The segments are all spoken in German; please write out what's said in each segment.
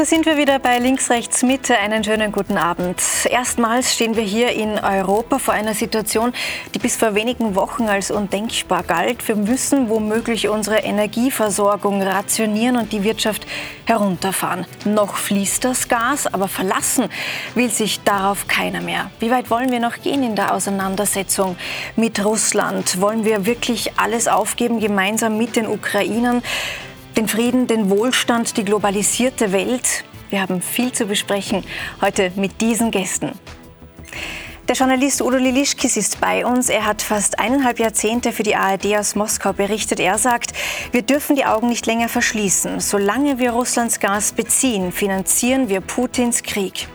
da sind wir wieder bei Links, Rechts, Mitte. Einen schönen guten Abend. Erstmals stehen wir hier in Europa vor einer Situation, die bis vor wenigen Wochen als undenkbar galt. Wir müssen womöglich unsere Energieversorgung rationieren und die Wirtschaft herunterfahren. Noch fließt das Gas, aber verlassen will sich darauf keiner mehr. Wie weit wollen wir noch gehen in der Auseinandersetzung mit Russland? Wollen wir wirklich alles aufgeben, gemeinsam mit den Ukrainern? Den Frieden, den Wohlstand, die globalisierte Welt. Wir haben viel zu besprechen heute mit diesen Gästen. Der Journalist Udo Lilischkis ist bei uns. Er hat fast eineinhalb Jahrzehnte für die ARD aus Moskau berichtet. Er sagt, wir dürfen die Augen nicht länger verschließen. Solange wir Russlands Gas beziehen, finanzieren wir Putins Krieg.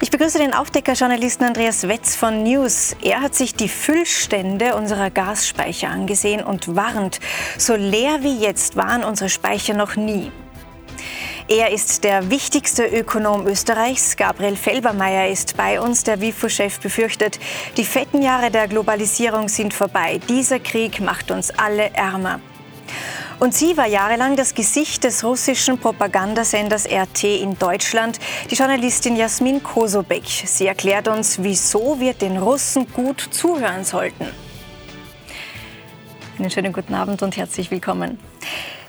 Ich begrüße den Aufdeckerjournalisten Andreas Wetz von News. Er hat sich die Füllstände unserer Gasspeicher angesehen und warnt, so leer wie jetzt waren unsere Speicher noch nie. Er ist der wichtigste Ökonom Österreichs. Gabriel Felbermeier ist bei uns. Der WIFO-Chef befürchtet, die fetten Jahre der Globalisierung sind vorbei. Dieser Krieg macht uns alle ärmer. Und sie war jahrelang das Gesicht des russischen Propagandasenders RT in Deutschland, die Journalistin Jasmin Kosobek. Sie erklärt uns, wieso wir den Russen gut zuhören sollten. Einen schönen guten Abend und herzlich willkommen.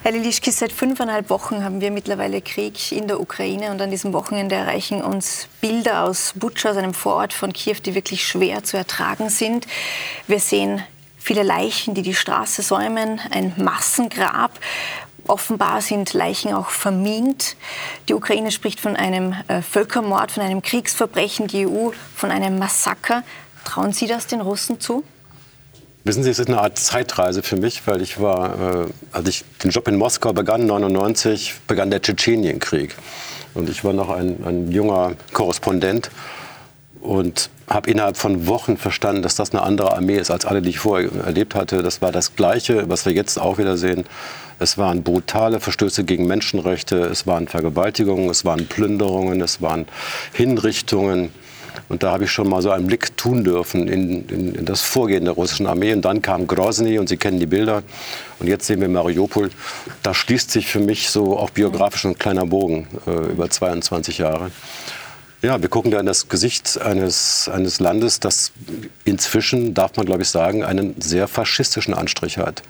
Herr Lilischki, seit fünfeinhalb Wochen haben wir mittlerweile Krieg in der Ukraine und an diesem Wochenende erreichen uns Bilder aus Butscha, aus einem Vorort von Kiew, die wirklich schwer zu ertragen sind. Wir sehen viele Leichen, die die Straße säumen, ein Massengrab. Offenbar sind Leichen auch vermint. Die Ukraine spricht von einem äh, Völkermord, von einem Kriegsverbrechen, die EU von einem Massaker. Trauen Sie das den Russen zu? Wissen Sie, es ist eine Art Zeitreise für mich, weil ich war, äh, als ich den Job in Moskau begann, 1999, begann der Tschetschenienkrieg. Und ich war noch ein, ein junger Korrespondent und habe innerhalb von Wochen verstanden, dass das eine andere Armee ist als alle, die ich vorher erlebt hatte. Das war das Gleiche, was wir jetzt auch wieder sehen. Es waren brutale Verstöße gegen Menschenrechte, es waren Vergewaltigungen, es waren Plünderungen, es waren Hinrichtungen. Und da habe ich schon mal so einen Blick tun dürfen in, in, in, das Vorgehen der russischen Armee. Und dann kam Grozny und Sie kennen die Bilder. Und jetzt sehen wir Mariupol. Da schließt sich für mich so auch biografisch ein kleiner Bogen äh, über 22 Jahre. Ja, wir gucken da in das Gesicht eines, eines Landes, das inzwischen, darf man glaube ich sagen, einen sehr faschistischen Anstrich hat.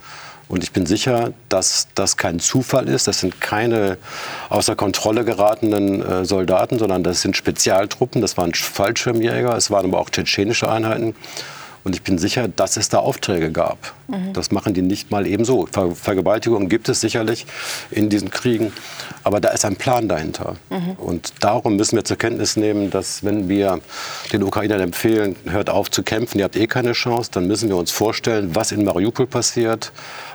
Und ich bin sicher, dass das kein Zufall ist. Das sind keine außer Kontrolle geratenen äh, Soldaten, sondern das sind Spezialtruppen. Das waren Fallschirmjäger, es waren aber auch tschetschenische Einheiten. Und ich bin sicher, dass es da Aufträge gab. Mhm. Das machen die nicht mal ebenso. Ver Vergewaltigungen gibt es sicherlich in diesen Kriegen, aber da ist ein Plan dahinter. Mhm. Und darum müssen wir zur Kenntnis nehmen, dass wenn wir den Ukrainern empfehlen, hört auf zu kämpfen, ihr habt eh keine Chance, dann müssen wir uns vorstellen, was in Mariupol passiert,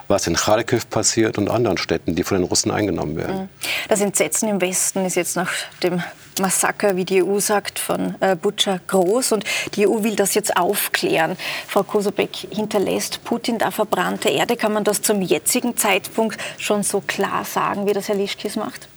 was in Kharkiv passiert und anderen Städten, die von den Russen eingenommen werden. Mhm. Das Entsetzen im Westen ist jetzt nach dem Massaker, wie die EU sagt, von äh, Butscha groß. Und die EU will das jetzt aufklären. Frau Kosobek, hinterlässt Putin da verbrannte Erde? Kann man das zum jetzigen Zeitpunkt schon so klar sagen, wie das Herr Lischkis macht?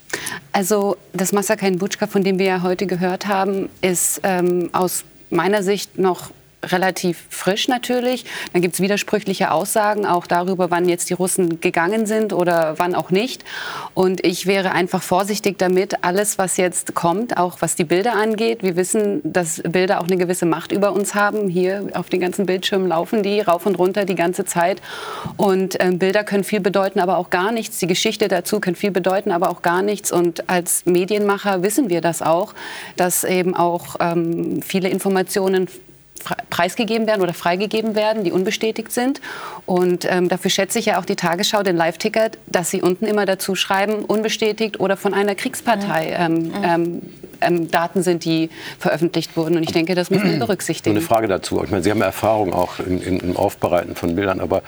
Also das Massaker in Butschka, von dem wir ja heute gehört haben, ist ähm, aus meiner Sicht noch relativ frisch natürlich. Dann gibt es widersprüchliche Aussagen auch darüber, wann jetzt die Russen gegangen sind oder wann auch nicht. Und ich wäre einfach vorsichtig damit, alles, was jetzt kommt, auch was die Bilder angeht. Wir wissen, dass Bilder auch eine gewisse Macht über uns haben. Hier auf den ganzen Bildschirmen laufen die rauf und runter die ganze Zeit. Und äh, Bilder können viel bedeuten, aber auch gar nichts. Die Geschichte dazu kann viel bedeuten, aber auch gar nichts. Und als Medienmacher wissen wir das auch, dass eben auch ähm, viele Informationen preisgegeben werden oder freigegeben werden, die unbestätigt sind. Und ähm, dafür schätze ich ja auch die Tagesschau, den Live-Ticket, dass sie unten immer dazu schreiben, unbestätigt oder von einer Kriegspartei ähm, ähm, ähm, Daten sind, die veröffentlicht wurden. Und ich denke, das müssen wir berücksichtigen. eine Frage dazu. Ich meine, Sie haben Erfahrung auch in, in, im Aufbereiten von Bildern, aber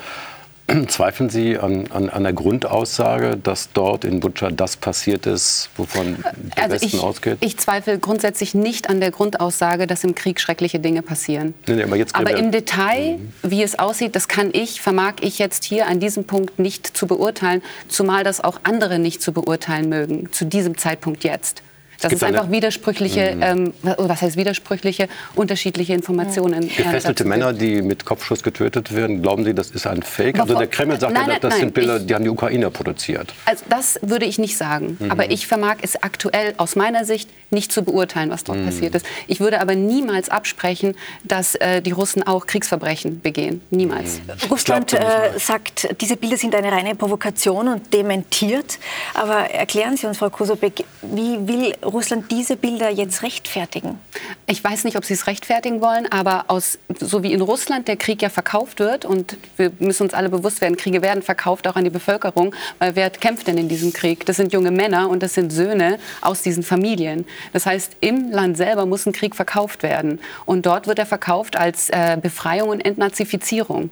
Zweifeln Sie an, an, an, der Grundaussage, dass dort in Butscha das passiert ist, wovon der also Westen ich, ausgeht? Ich zweifle grundsätzlich nicht an der Grundaussage, dass im Krieg schreckliche Dinge passieren. Nee, nee, aber, aber im Detail, mhm. wie es aussieht, das kann ich, vermag ich jetzt hier an diesem Punkt nicht zu beurteilen, zumal das auch andere nicht zu beurteilen mögen, zu diesem Zeitpunkt jetzt. Das ist einfach widersprüchliche, mhm. ähm, was heißt widersprüchliche, unterschiedliche Informationen. Mhm. Gefesselte Männer, die mit Kopfschuss getötet werden, glauben Sie, das ist ein Fake? Also der Kreml sagt nein, ja, das nein, sind Bilder, ich, die haben die Ukrainer produziert. Also das würde ich nicht sagen. Mhm. Aber ich vermag es aktuell aus meiner Sicht nicht zu beurteilen, was dort mhm. passiert ist. Ich würde aber niemals absprechen, dass äh, die Russen auch Kriegsverbrechen begehen. Niemals. Mhm. Russland äh, sagt, diese Bilder sind eine reine Provokation und dementiert. Aber erklären Sie uns, Frau Kosobek, wie will Russland diese Bilder jetzt rechtfertigen? Ich weiß nicht, ob sie es rechtfertigen wollen, aber aus, so wie in Russland der Krieg ja verkauft wird, und wir müssen uns alle bewusst werden, Kriege werden verkauft auch an die Bevölkerung, weil wer kämpft denn in diesem Krieg? Das sind junge Männer und das sind Söhne aus diesen Familien. Das heißt, im Land selber muss ein Krieg verkauft werden. Und dort wird er verkauft als äh, Befreiung und Entnazifizierung.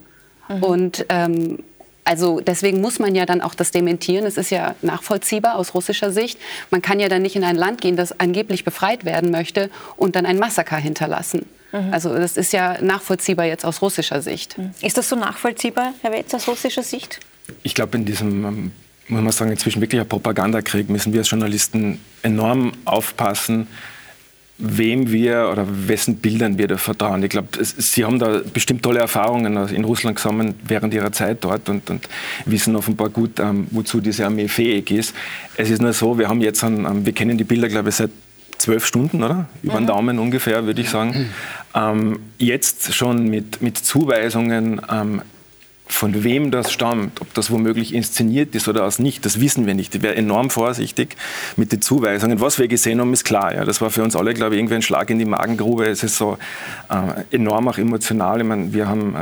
Mhm. Und ähm, also deswegen muss man ja dann auch das dementieren. Es ist ja nachvollziehbar aus russischer Sicht. Man kann ja dann nicht in ein Land gehen, das angeblich befreit werden möchte und dann ein Massaker hinterlassen. Mhm. Also das ist ja nachvollziehbar jetzt aus russischer Sicht. Mhm. Ist das so nachvollziehbar, Herr Wetz, aus russischer Sicht? Ich glaube, in diesem ähm, muss man sagen, inzwischen wirklich ein Propagandakrieg müssen wir als Journalisten enorm aufpassen, wem wir oder wessen Bildern wir da vertrauen. Ich glaube, Sie haben da bestimmt tolle Erfahrungen in Russland gesammelt während Ihrer Zeit dort und, und wissen offenbar gut, ähm, wozu diese Armee fähig ist. Es ist nur so, wir haben jetzt, einen, ähm, wir kennen die Bilder, glaube ich, seit zwölf Stunden, oder? Über den mhm. Daumen ungefähr, würde ich sagen. Ähm, jetzt schon mit, mit Zuweisungen ähm, von wem das stammt, ob das womöglich inszeniert ist oder auch nicht, das wissen wir nicht. Ich wäre enorm vorsichtig mit den Zuweisungen. Was wir gesehen haben, ist klar. Ja. Das war für uns alle, glaube ich, irgendwie ein Schlag in die Magengrube. Es ist so äh, enorm auch emotional. Ich meine, wir, haben, äh,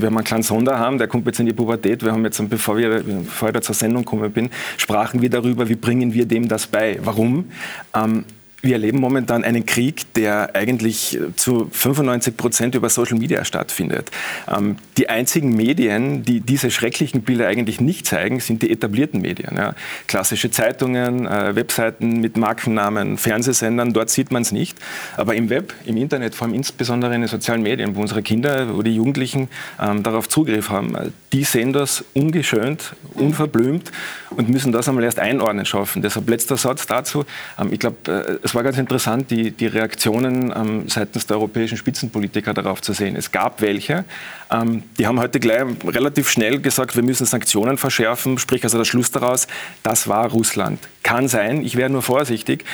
wir haben einen kleinen Sonderham, der kommt jetzt in die Pubertät. Wir haben jetzt, bevor, wir, bevor ich da zur Sendung gekommen bin, sprachen wir darüber, wie bringen wir dem das bei. Warum? Ähm, wir erleben momentan einen Krieg, der eigentlich zu 95 Prozent über Social Media stattfindet. Ähm, die einzigen Medien, die diese schrecklichen Bilder eigentlich nicht zeigen, sind die etablierten Medien. Ja. Klassische Zeitungen, äh, Webseiten mit Markennamen, Fernsehsendern, dort sieht man es nicht. Aber im Web, im Internet, vor allem insbesondere in den sozialen Medien, wo unsere Kinder, wo die Jugendlichen ähm, darauf Zugriff haben, äh, die sehen das ungeschönt, unverblümt und müssen das einmal erst einordnen schaffen. Deshalb letzter Satz dazu. Ähm, ich glaube, äh, es war ganz interessant, die, die Reaktionen ähm, seitens der europäischen Spitzenpolitiker darauf zu sehen. Es gab welche, ähm, die haben heute gleich relativ schnell gesagt, wir müssen Sanktionen verschärfen, sprich also der Schluss daraus, das war Russland. Kann sein, ich wäre nur vorsichtig.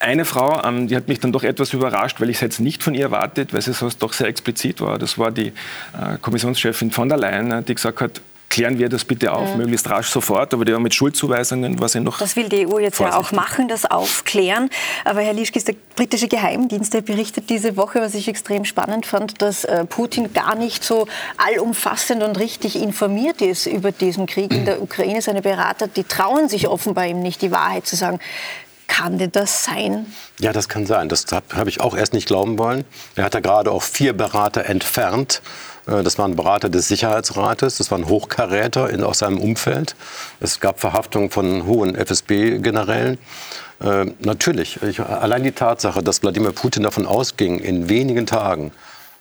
Eine Frau, ähm, die hat mich dann doch etwas überrascht, weil ich es jetzt nicht von ihr erwartet, weil sie so doch sehr explizit war. Das war die äh, Kommissionschefin von der Leyen, die gesagt hat, klären wir das bitte auf, mhm. möglichst rasch sofort. Aber die haben mit Schuldzuweisungen, was sie noch. Das will die EU jetzt vorsichtig. ja auch machen, das aufklären. Aber Herr Lischkis, der britische Geheimdienst, der berichtet diese Woche, was ich extrem spannend fand, dass äh, Putin gar nicht so allumfassend und richtig informiert ist über diesen Krieg in der Ukraine. Seine Berater, die trauen sich offenbar ihm nicht, die Wahrheit zu sagen. Kann denn das sein? Ja, das kann sein. Das habe ich auch erst nicht glauben wollen. Er hat ja gerade auch vier Berater entfernt das waren Berater des Sicherheitsrates, das waren Hochkaräter in, aus seinem Umfeld. Es gab Verhaftungen von hohen FSB-Generälen. Äh, natürlich, ich, allein die Tatsache, dass Wladimir Putin davon ausging, in wenigen Tagen,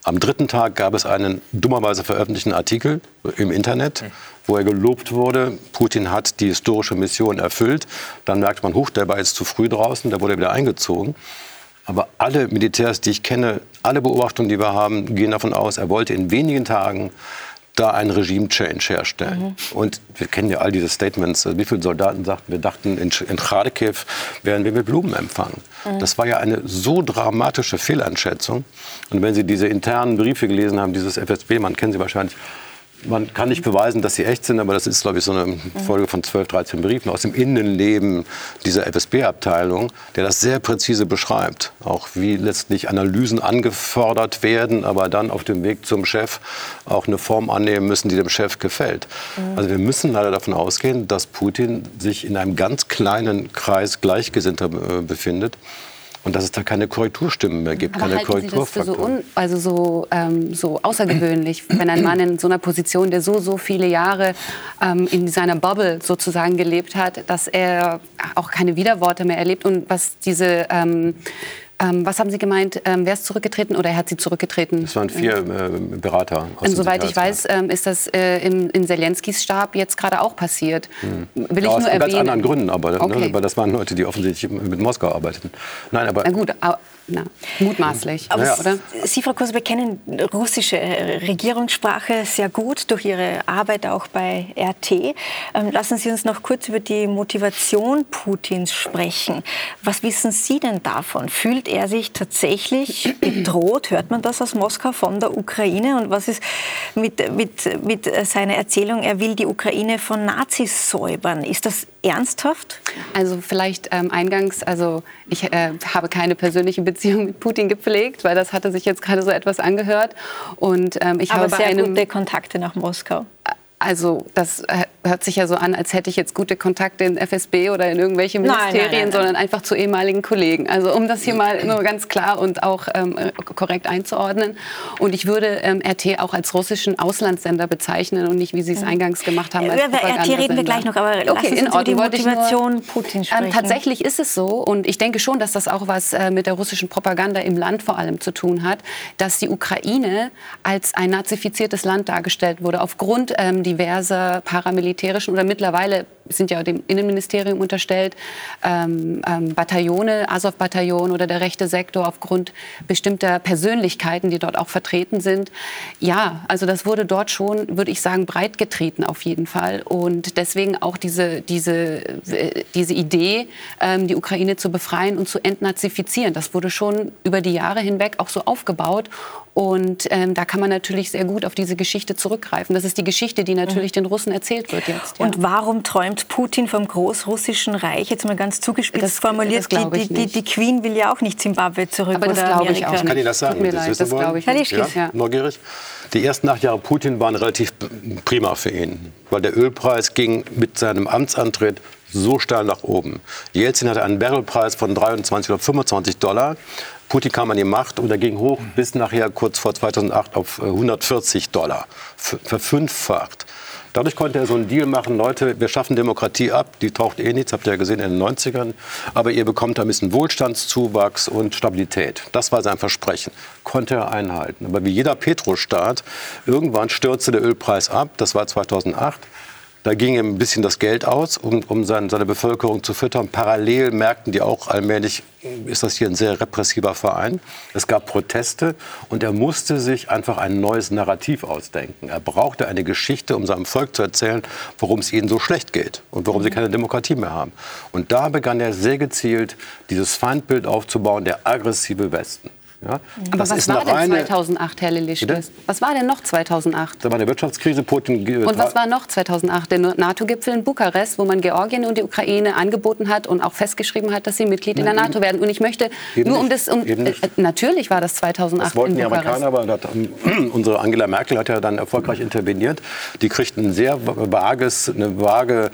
am dritten Tag gab es einen dummerweise veröffentlichten Artikel im Internet, wo er gelobt wurde, Putin hat die historische Mission erfüllt. Dann merkt man, huch, der war jetzt zu früh draußen, der wurde wieder eingezogen. Aber alle Militärs, die ich kenne, alle Beobachtungen, die wir haben, gehen davon aus, er wollte in wenigen Tagen da einen Regime-Change herstellen. Mhm. Und wir kennen ja all diese Statements. Wie viele Soldaten sagten, wir dachten, in, in Kharkiv werden wir mit Blumen empfangen. Mhm. Das war ja eine so dramatische Fehleinschätzung. Und wenn Sie diese internen Briefe gelesen haben, dieses FSB, man kennt sie wahrscheinlich, man kann nicht beweisen, dass sie echt sind, aber das ist, glaube ich, so eine Folge von 12, 13 Briefen aus dem Innenleben dieser FSB-Abteilung, der das sehr präzise beschreibt. Auch wie letztlich Analysen angefordert werden, aber dann auf dem Weg zum Chef auch eine Form annehmen müssen, die dem Chef gefällt. Mhm. Also wir müssen leider davon ausgehen, dass Putin sich in einem ganz kleinen Kreis Gleichgesinnter äh, befindet und dass es da keine Korrekturstimmen mehr gibt, Aber keine Korrekturfaktoren. So, also so, ähm, so außergewöhnlich, wenn ein Mann in so einer Position, der so, so viele Jahre ähm, in seiner Bubble sozusagen gelebt hat, dass er auch keine Widerworte mehr erlebt und was diese ähm, Ähm, was haben Sie gemeint? Ähm, wer ist zurückgetreten oder er hat Sie zurückgetreten? Es waren vier äh, Berater. Und soweit ich weiß, ähm, ist das äh, im, in Zelenskis Stab jetzt gerade auch passiert. Hm. Will ja, ich nur aus ganz anderen Gründen, aber ne, okay. ne, weil das waren Leute, die offensichtlich mit Moskau arbeiteten. Nein, aber Na gut, na, mutmaßlich, aber oder? Sie, Frau Kurse, kennen russische äh, Regierungssprache sehr gut durch Ihre Arbeit auch bei RT. Ähm, lassen Sie uns noch kurz über die Motivation Putins sprechen. Was wissen Sie denn davon? Fühlt er sich tatsächlich bedroht? Hört man das aus Moskau von der Ukraine? Und was ist mit, mit, mit seiner Erzählung, er will die Ukraine von Nazis säubern? Ist das ernsthaft? Also vielleicht ähm, eingangs, also ich äh, habe keine persönliche Beziehung mit Putin gepflegt, weil das hatte sich jetzt gerade so etwas angehört. Und ähm, ich Aber habe sehr einem, gute Kontakte nach Moskau. Also das äh, hört sich ja so an, als hätte ich jetzt gute Kontakte in FSB oder in irgendwelche Ministerien, nein, nein, nein, sondern einfach zu ehemaligen Kollegen. Also um das hier mal nur ganz klar und auch ähm, korrekt einzuordnen. Und ich würde ähm, RT auch als russischen Auslandssender bezeichnen und nicht, wie Sie es eingangs gemacht haben, als Über RT reden wir gleich noch, aber okay, in Ordnung, die Motivation nur, Putin ähm, sprechen. Ähm, tatsächlich ist es so und ich denke schon, dass das auch was äh, mit der russischen Propaganda im Land vor allem zu tun hat, dass die Ukraine als ein nazifiziertes Land dargestellt wurde aufgrund ähm, diverser paramilitärischen oder mittlerweile sind ja dem Innenministerium unterstellt, ähm, ähm, Bataillone, Azov-Bataillon oder der rechte Sektor aufgrund bestimmter Persönlichkeiten, die dort auch vertreten sind. Ja, also das wurde dort schon, würde ich sagen, breit getreten auf jeden Fall. Und deswegen auch diese, diese, äh, diese Idee, ähm, die Ukraine zu befreien und zu entnazifizieren. Das wurde schon über die Jahre hinweg auch so aufgebaut. Und ähm, da kann man natürlich sehr gut auf diese Geschichte zurückgreifen. Das ist die Geschichte, die natürlich mhm. den Russen erzählt wird jetzt. Ja. Und warum träumt Putin vom großrussischen Reich, jetzt mal ganz zugespitzt das, formuliert, das die, die, die, Queen will ja auch nicht Zimbabwe zurück Aber das glaube ich auch nicht. Kann ich das sagen? Tut mir das leid, das glaube ich ja, nicht. Ja? Neugierig? Die ersten acht Jahre Putin waren relativ prima für ihn, weil der Ölpreis ging mit seinem Amtsantritt so steil nach oben. Jelzin hatte einen Barrelpreis von 23 oder 25 Dollar. Putin kam an die Macht und er ging hoch bis nachher kurz vor 2008 auf 140 äh, Dollar, verfünffacht. Dadurch konnte er so einen Deal machen, Leute, wir schaffen Demokratie ab, die taucht eh nichts, habt ihr ja gesehen in den 90ern, aber ihr bekommt ein bisschen Wohlstandszuwachs und Stabilität. Das war sein Versprechen, konnte er einhalten. Aber wie jeder Petrostaat, irgendwann stürzte der Ölpreis ab, das war 2008. Da ging ihm ein bisschen das Geld aus, um, um seine, seine Bevölkerung zu füttern. Parallel merkten die auch allmählich, ist das hier ein sehr repressiver Verein. Es gab Proteste und er musste sich einfach ein neues Narrativ ausdenken. Er brauchte eine Geschichte, um seinem Volk zu erzählen, warum es ihnen so schlecht geht und warum sie keine Demokratie mehr haben. Und da begann er sehr gezielt, dieses Feindbild aufzubauen, der aggressive Westen. Ja? Aber das was war denn 2008, Herr Lilischkes? Was war denn noch 2008? Da war eine Wirtschaftskrise. Putin und was war noch 2008? Der NATO-Gipfel in Bukarest, wo man Georgien und die Ukraine angeboten hat und auch festgeschrieben hat, dass sie Mitglied in der NATO werden. Und ich möchte nur um das... Um, äh, natürlich war das 2008 Das wollten die Amerikaner, aber hat, ähm, unsere Angela Merkel hat ja dann erfolgreich interveniert. Die kriegten ein sehr vages, eine vage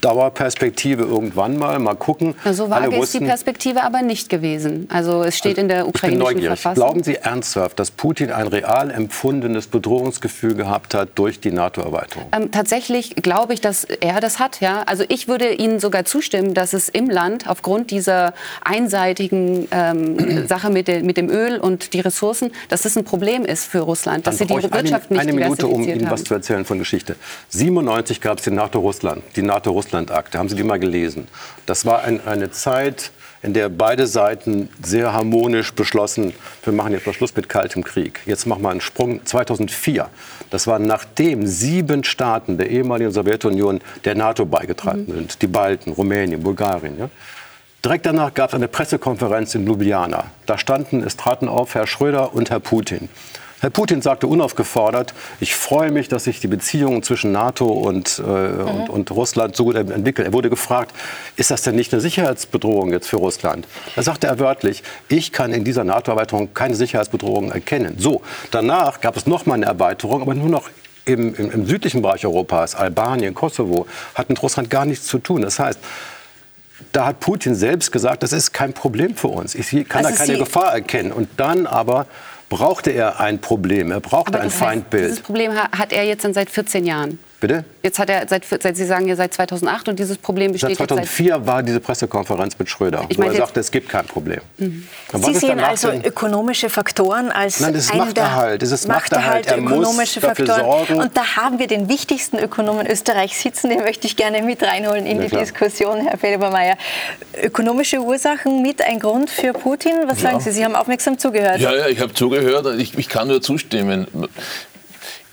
Dauerperspektive irgendwann mal. Mal gucken. So vage Alle ist die Perspektive aber nicht gewesen. Also es steht in der ukrainischen Verfassung. Glauben Sie ernsthaft, dass Putin ein real empfundenes Bedrohungsgefühl gehabt hat durch die NATO-Erweiterung? Ähm, tatsächlich glaube ich, dass er das hat. Ja? Also ich würde Ihnen sogar zustimmen, dass es im Land aufgrund dieser einseitigen ähm, Sache mit, de, mit, dem Öl und die Ressourcen, dass das ein Problem ist für Russland, dass sie die Wirtschaft eine, nicht Eine Minute, um Ihnen haben. was zu erzählen von Geschichte. 97 gab es die NATO-Russland, die NATO-Russland-Akte. Haben Sie die mal gelesen? Das war ein, eine Zeit in der beide Seiten sehr harmonisch beschlossen, wir machen jetzt mal Schluss mit kaltem Krieg. Jetzt machen wir einen Sprung 2004. Das war nachdem sieben Staaten der ehemaligen Sowjetunion der NATO beigetreten mhm. sind. Die Balten, Rumänien, Bulgarien. Ja? Direkt danach gab es eine Pressekonferenz in Ljubljana. Da standen, es traten auf Herr Schröder und Herr Putin. Herr Putin sagte unaufgefordert, ich freue mich, dass sich die Beziehungen zwischen NATO und, äh, mhm. und, und, Russland so gut entwickeln. Er wurde gefragt, ist das denn nicht eine Sicherheitsbedrohung jetzt für Russland? Da sagte er wörtlich, ich kann in dieser NATO-Erweiterung keine Sicherheitsbedrohung erkennen. So, danach gab es noch mal eine Erweiterung, aber nur noch im, im, im südlichen Bereich Europas, Albanien, Kosovo, hat mit Russland gar nichts zu tun. Das heißt, da hat Putin selbst gesagt, das ist kein Problem für uns. Ich kann also da keine Gefahr erkennen. Und dann aber brauchte er ein Problem, er brauchte ein Feindbild. Dieses Problem hat er jetzt dann seit 14 Jahren. Bitte? Jetzt hat er, seit, seit Sie sagen ja seit 2008 und dieses Problem besteht seit 2004 jetzt seit war diese Pressekonferenz mit Schröder, ich wo er sagte, es gibt kein Problem. Mhm. Sie sehen also denn? ökonomische Faktoren als Nein, das ist Machterhalt. Das ist Machterhalt. Er ökonomische muss dafür Faktoren. sorgen. Und da haben wir den wichtigsten Ökonomen Österreichs sitzen, den möchte ich gerne mit reinholen in ja, die klar. Diskussion, Herr Felbermeier. Ökonomische Ursachen mit ein Grund für Putin? Was ja. sagen Sie? Sie haben aufmerksam zugehört. Ja, ja ich habe zugehört. Ich, ich kann nur zustimmen.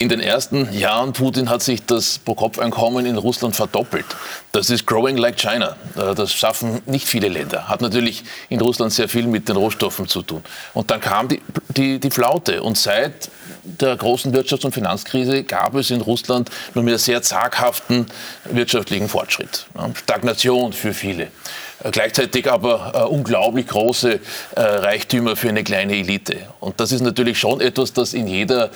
In den ersten Jahren Putin hat sich das Pro-Kopf-Einkommen in Russland verdoppelt. Das ist growing like China. Äh, das schaffen nicht viele Länder. Hat natürlich in Russland sehr viel mit den Rohstoffen zu tun. Und dann kam die, die, die Flaute. Und seit der großen Wirtschafts- und Finanzkrise gab es in Russland nur mehr sehr zaghaften wirtschaftlichen Fortschritt. Stagnation für viele. Äh, gleichzeitig aber äh, unglaublich große äh, Reichtümer für eine kleine Elite. Und das ist natürlich schon etwas, das in jeder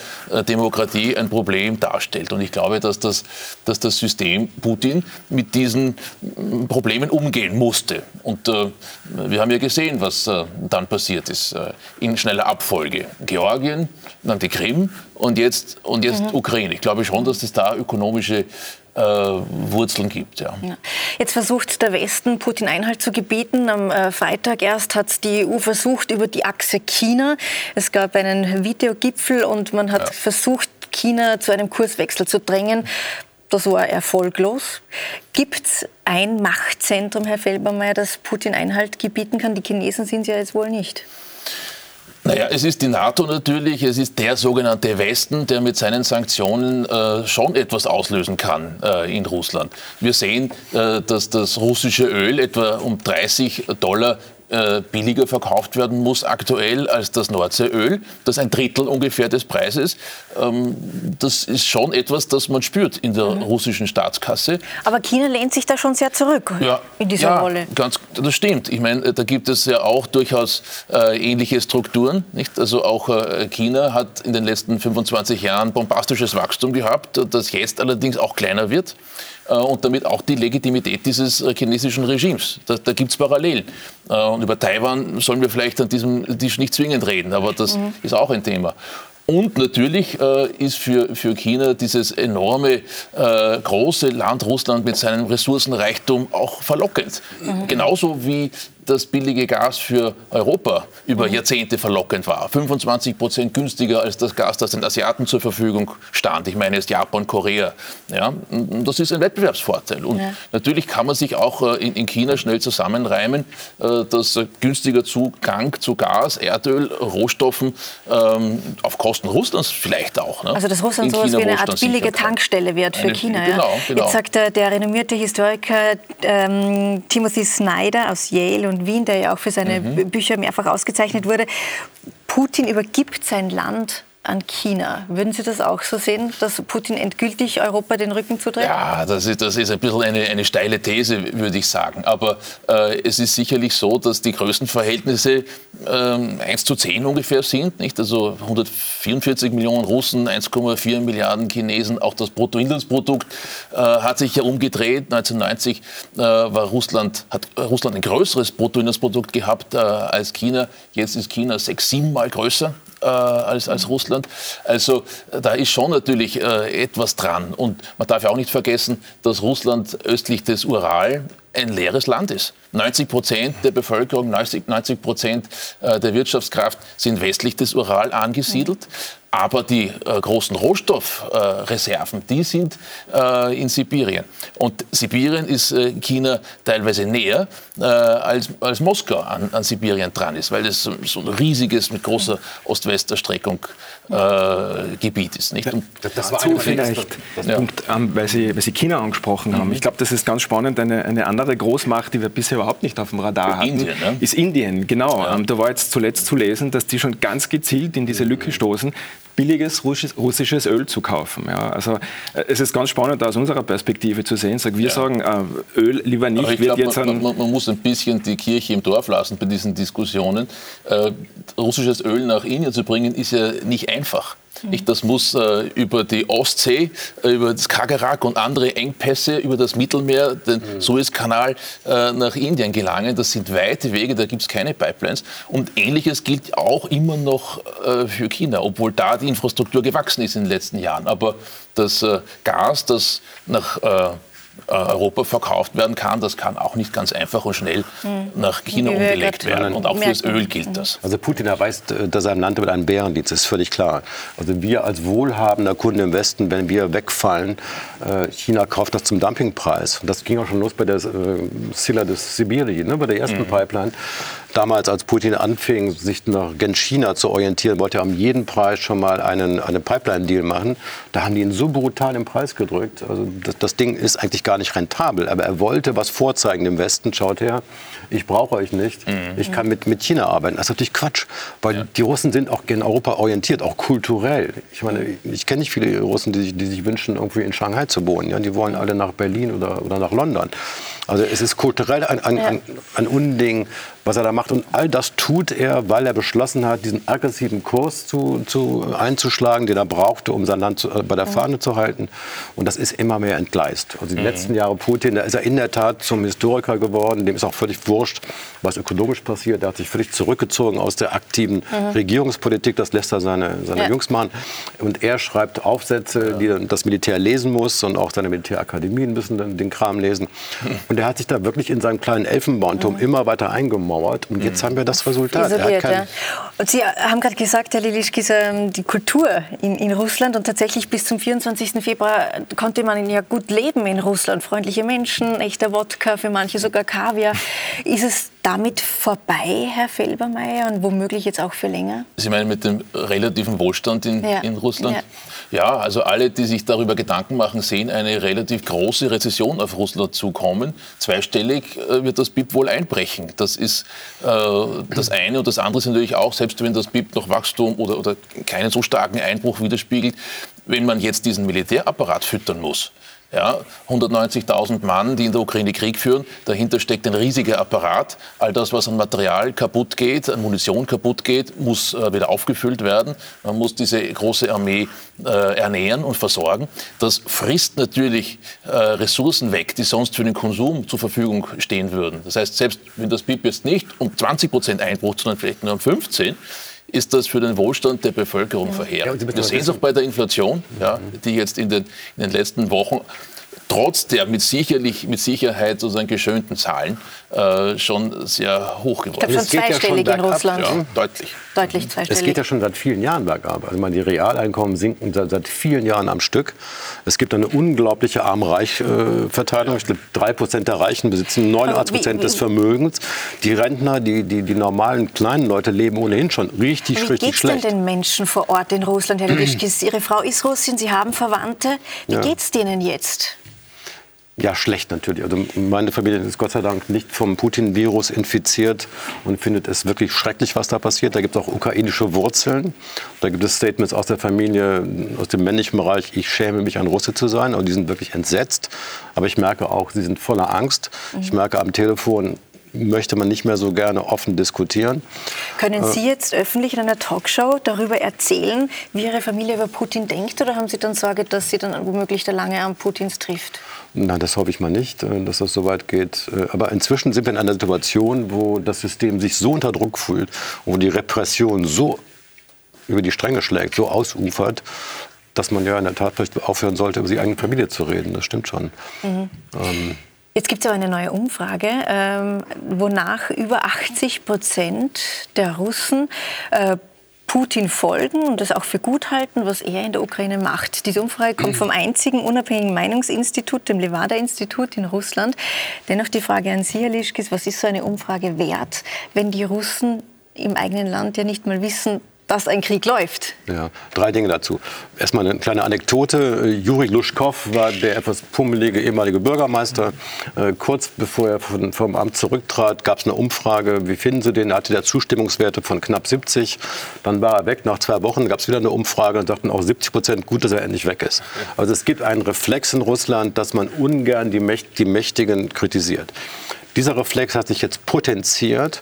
Demokratie ein Problem darstellt. Und ich glaube, dass das, dass das System Putin mit diesen mm, Problemen umgehen musste. Und wir haben ja gesehen, was dann passiert ist in schneller Abfolge. Georgien, dann die Krim und jetzt, und jetzt mhm. Ukraine. Ich glaube schon, dass es da ökonomische äh, Wurzeln gibt. Ja. ja. Jetzt versucht der Westen, Putin Einhalt zu gebieten. Am äh, Freitag erst hat die EU versucht über die Achse China. Es gab einen Videogipfel und man hat ja. versucht, China zu einem Kurswechsel zu drängen. Das war erfolglos. Gibt es ein Machtzentrum, Herr Felbermeier, das Putin Einhalt gebieten kann? Die Chinesen sind ja jetzt wohl nicht. Naja, es ist die NATO natürlich, es ist der sogenannte Westen, der mit seinen Sanktionen äh, schon etwas auslösen kann äh, in Russland. Wir sehen, äh, dass das russische Öl etwa um 30 Dollar äh, billiger verkauft werden muss aktuell als das Nordseeöl. Das ein Drittel ungefähr des Preises. Ähm, das ist schon etwas, das man spürt in der mhm. russischen Staatskasse. Aber China lehnt sich da schon sehr zurück ja, in dieser ja, Rolle. Ganz, das stimmt. Ich meine, da gibt es ja auch durchaus äh, ähnliche Strukturen. Nicht? Also auch äh, China hat in den letzten 25 Jahren bombastisches Wachstum gehabt, das jetzt allerdings auch kleiner wird. Äh, und damit auch die Legitimität dieses äh, chinesischen Regimes. Da, da gibt es Parallelen. Äh, und über Taiwan sollen wir vielleicht an diesem Tisch nicht zwingend reden, aber das mhm. ist auch ein Thema. Und natürlich äh, ist für, für China dieses enorme, äh, große Land Russland mit seinem Ressourcenreichtum auch verlockend. Mhm. Genauso wie das billige Gas für Europa über mhm. Jahrzehnte verlockend war. 25 Prozent günstiger als das Gas, das den Asiaten zur Verfügung stand. Ich meine jetzt Japan, Korea. Ja, das ist ein Wettbewerbsvorteil. Und ja. natürlich kann man sich auch äh, in, China schnell zusammenreimen, äh, dass günstiger Zugang zu Gas, Erdöl, Rohstoffen ähm, auf Kosten Russlands vielleicht auch. Ne? Also dass Russland so wie eine Art billige Tankstelle wird für eine, China. Genau, ja. genau. Jetzt sagt der, der renommierte Historiker ähm, Timothy Snyder aus Yale und Wien, der ja auch für seine mhm. Bücher mehrfach ausgezeichnet wurde, Putin übergibt sein Land an China. Würden Sie das auch so sehen, dass Putin endgültig Europa den Rücken zudreht? Ja, das ist, das ist ein bisschen eine, eine steile These, würde ich sagen. Aber äh, es ist sicherlich so, dass die Größenverhältnisse äh, 1 zu 10 ungefähr sind. Nicht? Also 144 Millionen Russen, 1,4 Milliarden Chinesen. Auch das Bruttoinlandsprodukt äh, hat sich ja umgedreht. 1990 äh, war Russland, hat Russland ein größeres Bruttoinlandsprodukt gehabt äh, als China. Jetzt ist China sechs, siebenmal größer äh, als, als Russland. Also da ist schon natürlich äh, etwas dran. Und man darf ja auch nicht vergessen, dass Russland östlich des Ural ein leeres Land ist. 90 Prozent der Bevölkerung, 90 Prozent äh, der Wirtschaftskraft sind westlich des Ural angesiedelt. Aber die äh, großen Rohstoffreserven, äh, die sind äh, in Sibirien. Und Sibirien ist äh, China teilweise näher, äh, als, als Moskau an, an, Sibirien dran ist, weil es so, so ein riesiges, mit großer Ost-West-Erstreckung äh, Gebiet ist. Nicht? Und das, das war vielleicht das ja. Punkt, ähm, weil, Sie, weil Sie China angesprochen mhm. haben. Ich glaube, das ist ganz spannend. Eine, eine andere Großmacht, die wir bisher überhaupt nicht auf dem Radar hatten, Indien, ne? ist Indien. Genau. Ja. Ähm, da war jetzt zuletzt zu lesen, dass die schon ganz gezielt in diese Lücke stoßen, billiges russisches Öl zu kaufen. Ja, also äh, es ist ganz spannend aus unserer Perspektive zu sehen. Sag, wir ja. sagen, äh, Öl lieber nicht. ich glaube, man, man, man, muss ein bisschen die Kirche im Dorf lassen bei diesen Diskussionen. Äh, russisches Öl nach Indien zu bringen, ist ja nicht einfach. Nicht, das muss äh, über die Ostsee, äh, über das Skagerrak und andere Engpässe, über das Mittelmeer, den mhm. Suezkanal äh, nach Indien gelangen. Das sind weite Wege, da gibt es keine Pipelines. Und Ähnliches gilt auch immer noch äh, für China, obwohl da die Infrastruktur gewachsen ist in den letzten Jahren. Aber das äh, Gas, das nach äh, Europa verkauft werden kann. Das kann auch nicht ganz einfach und schnell mhm. nach China umgelegt werden. Und auch fürs Öl gilt das. Also Putin erweist, äh, dass er ein Land mit einem Bärendienst ist völlig klar. Also wir als wohlhabender Kunde im Westen, wenn wir wegfallen, äh, China kauft das zum Dumpingpreis. Und das ging auch schon los bei der Silla des Sibirien, ne, bei der ersten mhm. Pipeline damals, als Putin anfing, sich nach gen China zu orientieren, wollte er um jeden Preis schon mal einen, einen Pipeline-Deal machen. Da haben die ihn so brutal den Preis gedrückt. Also das, das, Ding ist eigentlich gar nicht rentabel. Aber er wollte was vorzeigen dem Westen. Schaut her, ich brauche euch nicht. Mhm. Ich kann mit, mit China arbeiten. Das ist natürlich Quatsch. Weil ja. die Russen sind auch in Europa orientiert, auch kulturell. Ich meine, ich kenne nicht viele Russen, die, die sich wünschen, irgendwie in Shanghai zu wohnen. Ja, die wollen alle nach Berlin oder, oder nach London. Also es ist kulturell ein, ein, ein, ein Unding, was er da macht. Und all das tut er, weil er beschlossen hat, diesen aggressiven Kurs zu, zu, einzuschlagen, den er brauchte, um sein Land zu, äh, bei der Fahne zu halten. Und das ist immer mehr entgleist. Also die mhm. letzten Jahre Putin, da ist er in der Tat zum Historiker geworden. Dem ist auch völlig wurscht, was ökonomisch passiert. Er hat sich völlig zurückgezogen aus der aktiven mhm. Regierungspolitik. Das lässt er seine, seine ja. Jungs machen. Und er schreibt Aufsätze, ja. die das Militär lesen muss. Und auch seine Militärakademien müssen dann den Kram lesen. Mhm. Und er hat sich da wirklich in seinem kleinen Elfenbeinturm mhm. immer weiter eingemauert untermauert. Und jetzt mhm. haben wir das Resultat. Isoliert, ja. Und Sie haben gerade gesagt, Herr Lilischkis, ähm, die Kultur in, in, Russland und tatsächlich bis zum 24. Februar konnte man ja gut leben in Russland. Freundliche Menschen, echter Wodka, für manche sogar Kaviar. Ist es damit vorbei, Herr Felbermeier, und womöglich jetzt auch für länger? Sie meinen mit dem relativen Wohlstand in, ja. in Russland? Ja. Ja, also alle, die sich darüber Gedanken machen, sehen eine relativ große Rezession auf Russland zukommen. Zweistellig äh, wird das BIP wohl einbrechen. Das ist äh, das eine. Und das andere ist natürlich auch, selbst wenn das BIP noch Wachstum oder, oder keinen so starken Einbruch widerspiegelt, wenn man jetzt diesen Militärapparat füttern muss, ja, 190.000 Mann, die in der Ukraine Krieg führen. Dahinter steckt ein riesiger Apparat. All das, was an Material kaputt geht, an Munition kaputt geht, muss äh, wieder aufgefüllt werden. Man muss diese große Armee äh, ernähren und versorgen. Das frisst natürlich äh, Ressourcen weg, die sonst für den Konsum zur Verfügung stehen würden. Das heißt, selbst wenn das BIP jetzt nicht um 20 Prozent einbrucht, sondern vielleicht nur um 15, ist das für den Wohlstand der Bevölkerung verheerend. Ja, Wir sehen es auch bei der Inflation, ja, die jetzt in den, in den letzten Wochen trotz der mit, sicherlich, mit Sicherheit sozusagen geschönten Zahlen äh, schon sehr hoch geworden. Ich glaube schon zweistellig in Russland. Ja, deutlich. Deutlich zweistellig. Es geht ja schon seit vielen Jahren bergab. Also meine, die Realeinkommen sinken seit, seit, vielen Jahren am Stück. Es gibt eine unglaubliche Arm-Reich-Verteilung. Ich glaube, drei Prozent der Reichen besitzen 89 Prozent des Vermögens. Die Rentner, die, die, die normalen kleinen Leute leben ohnehin schon richtig, Wie richtig schlecht. Wie geht es denn den Menschen vor Ort in Russland, Herr Lischkis? Ihre Frau ist Russin, Sie haben Verwandte. Wie ja. geht es denen jetzt? Ja, schlecht natürlich. Also meine Familie ist Gott sei Dank nicht vom Putin-Virus infiziert und findet es wirklich schrecklich, was da passiert. Da gibt es auch ukrainische Wurzeln. Da gibt es Statements aus der Familie, aus dem männlichen Bereich, ich schäme mich, ein Russe zu sein. Und die sind wirklich entsetzt. Aber ich merke auch, sie sind voller Angst. Ich merke am Telefon, möchte man nicht mehr so gerne offen diskutieren. Können äh, Sie jetzt öffentlich in einer Talkshow darüber erzählen, wie Ihre Familie über Putin denkt? Oder haben Sie dann Sorge, dass sie dann womöglich der lange Arm Putins trifft? Nein, das hoffe ich mal nicht, äh, dass das so weit geht. Äh, aber inzwischen sind wir in einer Situation, wo das System sich so unter Druck fühlt, wo die Repression so über die Stränge schlägt, so ausufert, dass man ja in der Tat vielleicht aufhören sollte, über die eigene Familie zu reden. Das stimmt schon. Mhm. Ähm, Jetzt gibt es aber eine neue Umfrage, ähm, wonach über 80 Prozent der Russen äh, Putin folgen und das auch für gut halten, was er in der Ukraine macht. Diese Umfrage kommt vom einzigen unabhängigen Meinungsinstitut, dem Levada-Institut in Russland. Dennoch die Frage an Sie, Herr Lischkis, was ist so eine Umfrage wert, wenn die Russen im eigenen Land ja nicht mal wissen, dass ein Krieg läuft. Ja, drei Dinge dazu. Erstmal eine kleine Anekdote. Juri Luschkow war der etwas pummelige ehemalige Bürgermeister. Äh, kurz bevor er von, vom Amt zurücktrat, gab es eine Umfrage. Wie finden Sie den? Er hatte der Zustimmungswerte von knapp 70. Dann war er weg. Nach zwei Wochen gab es wieder eine Umfrage und sagten auch 70 Prozent gut, dass er endlich weg ist. Also es gibt einen Reflex in Russland, dass man ungern die, Mächt die Mächtigen kritisiert. Dieser Reflex hat sich jetzt potenziert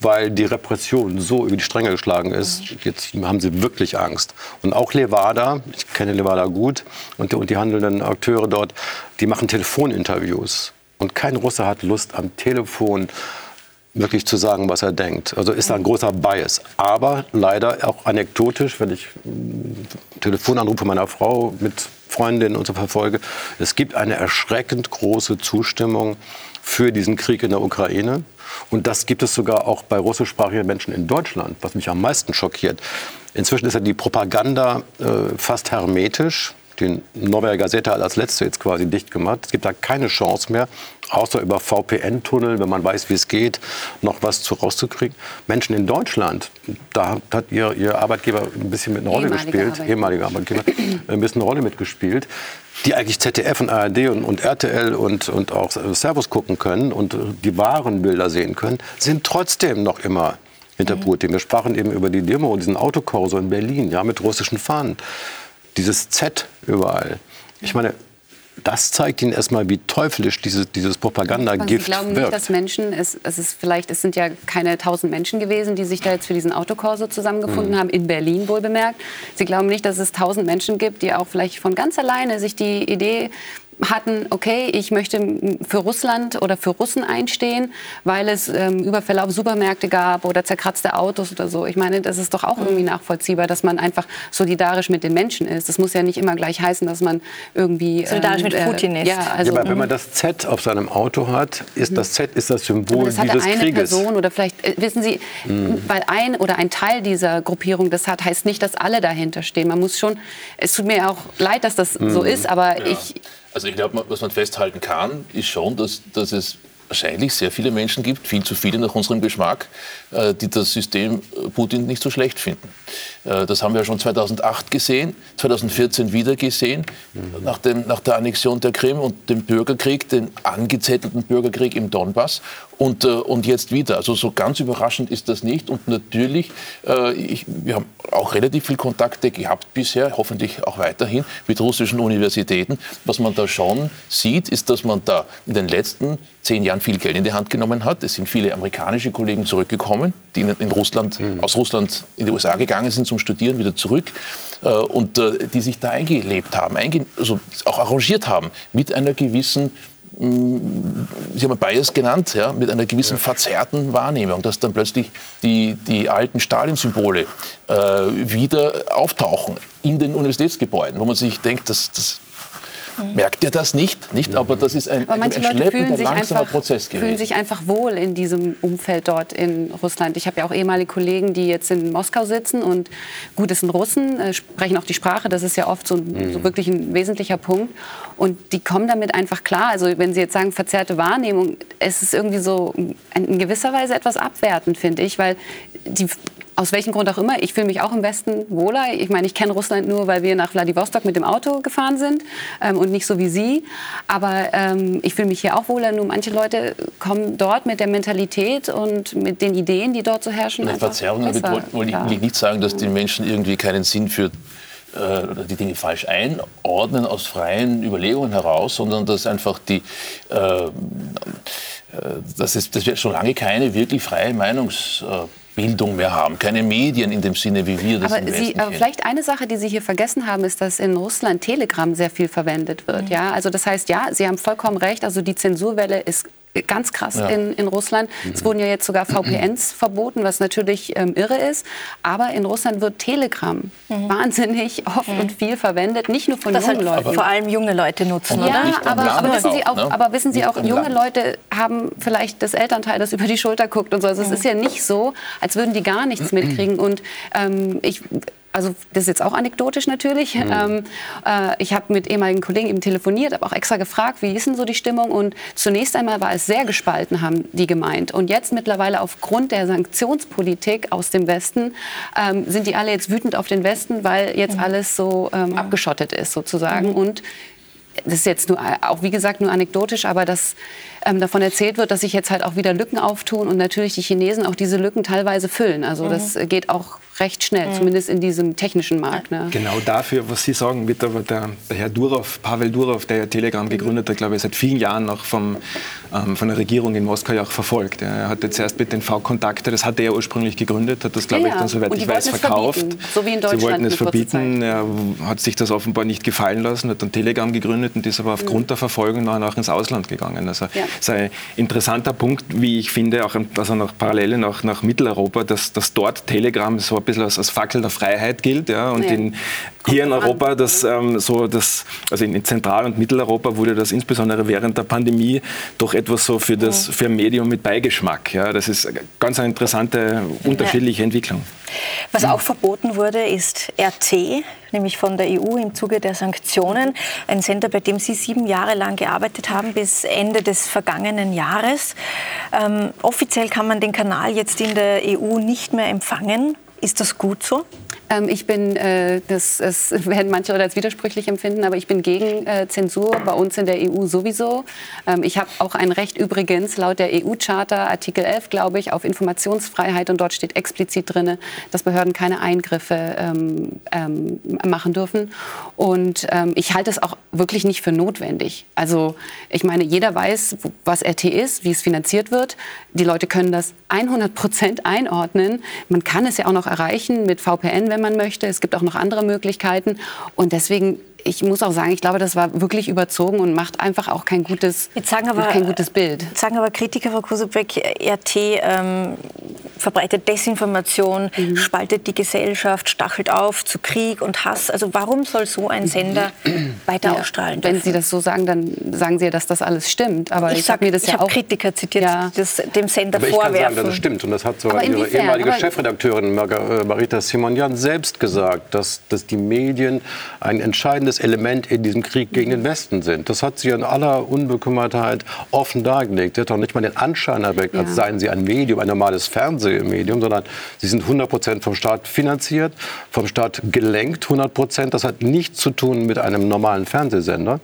weil die Repression so über die Stränge geschlagen ist. Jetzt haben sie wirklich Angst. Und auch Levada, ich kenne Levada gut, und die, und die handelnden Akteure dort, die machen Telefoninterviews. Und kein Russe hat Lust, am Telefon wirklich zu sagen, was er denkt. Also ist da ein großer Bias. Aber leider auch anekdotisch, wenn ich Telefonanrufe meiner Frau mit Freundinnen und so verfolge, es gibt eine erschreckend große Zustimmung für diesen Krieg in der Ukraine. Und das gibt es sogar auch bei russischsprachigen Menschen in Deutschland, was mich am meisten schockiert. Inzwischen ist ja die Propaganda äh, fast hermetisch den Gazette als letzte jetzt quasi dicht gemacht. Es gibt da keine Chance mehr, außer über VPN-Tunnel, wenn man weiß, wie es geht, noch was zu rauszukriegen. Menschen in Deutschland, da hat ihr, ihr Arbeitgeber ein bisschen mit einer Rolle gespielt, ehemaliger Arbeitgeber, ein bisschen eine Rolle mitgespielt, die eigentlich ZDF und ARD und, und RTL und, und auch Servus gucken können und die wahren Bilder sehen können, sind trotzdem noch immer hinter Putin. Wir sprachen eben über die Demo, diesen Autokorso in Berlin, ja, mit russischen Fahnen. Dieses Z überall. Ich meine, das zeigt Ihnen erstmal, wie teuflisch dieses, dieses Sie Propagandagift glauben nicht, wirkt. dass Menschen, es, es ist vielleicht, es sind ja keine tausend Menschen gewesen, die sich da jetzt für diesen Autokorso zusammengefunden Mhm. haben, in Berlin wohl bemerkt. Sie glauben nicht, dass es tausend Menschen gibt, die auch vielleicht von ganz alleine sich die Idee hatten, okay, ich möchte für Russland oder für Russen einstehen, weil es ähm, Überfälle auf Supermärkte gab oder zerkratzte Autos oder so. Ich meine, das ist doch auch irgendwie nachvollziehbar, dass man einfach solidarisch mit den Menschen ist. Das muss ja nicht immer gleich heißen, dass man irgendwie... Solidarisch mit Putin ist. Ja, also, ja, aber wenn man das Z auf seinem Auto hat, ist das Z ist das Symbol das dieses eine Krieges. Person oder vielleicht, äh, wissen Sie, weil ein oder ein Teil dieser Gruppierung das hat, heißt nicht, dass alle dahinter stehen. Man muss schon, es tut mir auch leid, dass das so ist, aber ich, Also ich glaube, was man festhalten kann, ist schon, dass, dass es wahrscheinlich sehr viele Menschen gibt, viel zu viele nach unserem Geschmack, äh, die das System äh, Putin nicht so schlecht finden. Äh, Das haben wir schon 2008 gesehen, 2014 wieder gesehen, nach, dem, nach der Annexion der Krim und dem Bürgerkrieg, den angezettelten Bürgerkrieg im Donbass und, äh, und jetzt wieder. Also so ganz überraschend ist das nicht. Und natürlich, äh, ich, wir haben auch relativ viel Kontakte gehabt bisher, hoffentlich auch weiterhin, mit russischen Universitäten. Was man da schon sieht, ist, dass man da in den letzten zehn Jahren viel Geld in die Hand genommen hat. Es sind viele amerikanische Kollegen zurückgekommen, die in, in Russland, aus Russland in die USA gegangen sind zum Studieren, wieder zurück äh, und äh, die sich da eingelebt haben, einge also auch arrangiert haben mit einer gewissen Sie haben Bias genannt, ja, mit einer gewissen verzerrten Wahrnehmung, dass dann plötzlich die, die alten Stalin-Symbole äh, wieder auftauchen in den Universitätsgebäuden, wo man sich denkt, das, das merkt ihr das nicht, nicht? Aber das ist ein, aber ein, schleppender, fühlen langsamer einfach, Prozess fühlen gewesen. sich einfach wohl in diesem Umfeld dort in Russland. Ich habe ja auch ehemalige Kollegen, die jetzt in Moskau sitzen und gut, es sind Russen, äh, sprechen auch die Sprache, das ist ja oft so, ein, so wirklich ein wesentlicher Punkt. Und die kommen damit einfach klar. Also wenn Sie jetzt sagen, verzerrte Wahrnehmung, es ist irgendwie so in gewisser Weise etwas abwertend, finde ich, weil die aus welchem Grund auch immer, ich fühle mich auch im Westen wohler. Ich meine, ich kenne Russland nur, weil wir nach Vladivostok mit dem Auto gefahren sind ähm, und nicht so wie Sie. Aber ähm, ich fühle mich hier auch wohler. Nur manche Leute kommen dort mit der Mentalität und mit den Ideen, die dort so herrschen. Eine Verzerrung damit wollte wollte ich, nicht sagen, dass die Menschen irgendwie keinen Sinn für äh, oder die Dinge falsch einordnen aus freien Überlegungen heraus, sondern dass einfach die äh, äh, dass, es, dass wir schon lange keine wirklich freie Meinungsbildung mehr haben, keine Medien in dem Sinne, wie wir das Aber, im Sie, aber vielleicht eine Sache, die Sie hier vergessen haben, ist, dass in Russland Telegram sehr viel verwendet wird. Ja? Also das heißt, ja, Sie haben vollkommen recht, also die Zensurwelle ist ganz krass Ja. in, in Russland. Es wurden ja jetzt sogar VPNs verboten, was natürlich ähm, irre ist. Aber in Russland wird Telegram wahnsinnig oft und viel verwendet, nicht nur von Das jungen halt Leuten. vor allem junge Leute nutzen, oder? Ja, nicht am aber, aber wissen Sie auch, ne? aber wissen Sie auch, junge. Leute haben vielleicht das Elternteil, das über die Schulter guckt und so. Also es ist ja nicht so, als würden die gar nichts mitkriegen. Und ähm, ich also das ist jetzt auch anekdotisch natürlich. Ähm, äh, ich habe mit ehemaligen Kollegen eben telefoniert, habe auch extra gefragt, wie ist denn so die Stimmung? Und zunächst einmal war es sehr gespalten, haben die gemeint. Und jetzt mittlerweile aufgrund der Sanktionspolitik aus dem Westen ähm, sind die alle jetzt wütend auf den Westen, weil jetzt alles so ähm, abgeschottet ist sozusagen. Und das ist jetzt nur, auch wie gesagt nur anekdotisch, aber dass ähm, davon erzählt wird, dass sich jetzt halt auch wieder Lücken auftun und natürlich die Chinesen auch diese Lücken teilweise füllen. Also das äh, geht auch recht schnell, zumindest in diesem technischen Markt. Ne? Genau dafür, was Sie sagen, wird aber der, der Herr Durov, Pavel Durov, der ja Telegram gegründet hat, glaube ich, seit vielen Jahren noch vom, ähm, von der Regierung in Moskau ja auch verfolgt. Er hat jetzt erst mit den V-Kontakte, das hat er ursprünglich gegründet, hat das, glaube Ja, ich, dann, soweit ich weiß, verkauft. verbieten, so wie in Sie Deutschland wollten es verbieten, er hat sich das offenbar nicht gefallen lassen, hat dann Telegram gegründet und ist aber aufgrund der Verfolgung nachher auch ins Ausland gegangen. Also Ja. das ist ein interessanter Punkt, wie ich finde, auch also nach Parallele nach, nach Mitteleuropa, dass, dass dort Telegram so eine bisschen als, als Fackel der Freiheit gilt. Ja, und Ja. in, hier in Europa, das, ähm, so das, also in, in Zentral- und Mitteleuropa wurde das insbesondere während der Pandemie doch etwas so für das für ein Medium mit Beigeschmack. Ja, das ist eine ganz eine interessante, unterschiedliche Entwicklung. Was auch verboten wurde, ist RT, nämlich von der EU im Zuge der Sanktionen. Ein Sender, bei dem Sie sieben Jahre lang gearbeitet haben, bis Ende des vergangenen Jahres. Ähm, offiziell kann man den Kanal jetzt in der EU nicht mehr empfangen. Ist das gut so? Ähm, ich bin, äh, das, das werden manche als widersprüchlich empfinden, aber ich bin gegen äh, Zensur, bei uns in der EU sowieso. Ähm, ich habe auch ein Recht übrigens laut der EU-Charta, Artikel 11, glaube ich, auf Informationsfreiheit und dort steht explizit drin, dass Behörden keine Eingriffe ähm, ähm, machen dürfen. Und ähm, ich halte es auch wirklich nicht für notwendig. Also ich meine, jeder weiß, was RT ist, wie es finanziert wird. Die Leute können das 100 Prozent einordnen. Man kann es ja auch noch erreichen mit VPN, wenn man möchte. Es gibt auch noch andere Möglichkeiten. Und deswegen, ich muss auch sagen, ich glaube, das war wirklich überzogen und macht einfach auch kein gutes, Jetzt sagen aber, kein gutes Bild. Jetzt sagen aber Kritiker, Frau Kusebeck, RT ähm, verbreitet Desinformation, Mhm. spaltet die Gesellschaft, stachelt auf zu Krieg und Hass. Also warum soll so ein Sender weiter Ja, ausstrahlen Wenn dürfen? Sie das so sagen, dann sagen Sie ja, dass das alles stimmt. Aber ich, ich sag, habe mir das ich ja habe auch Kritiker zitiert, Ja. das dem Sender Aber ich kann sagen, vorwerfen. dass es stimmt. Und das hat sogar ihre ehemalige Aber- Chefredakteurin äh, Marita Simonian selbst gesagt, dass, dass die Medien ein entscheidendes Element in diesem Krieg gegen den Westen sind. Das hat sie in aller Unbekümmertheit offen dargelegt. Sie hat doch nicht mal den Anschein erweckt, als Ja. seien sie ein Medium, ein normales Fernsehmedium, sondern sie sind 100 Prozent vom Staat finanziert, vom Staat gelenkt, 100 Prozent. Das hat nichts zu tun mit einem normalen Fernsehsender.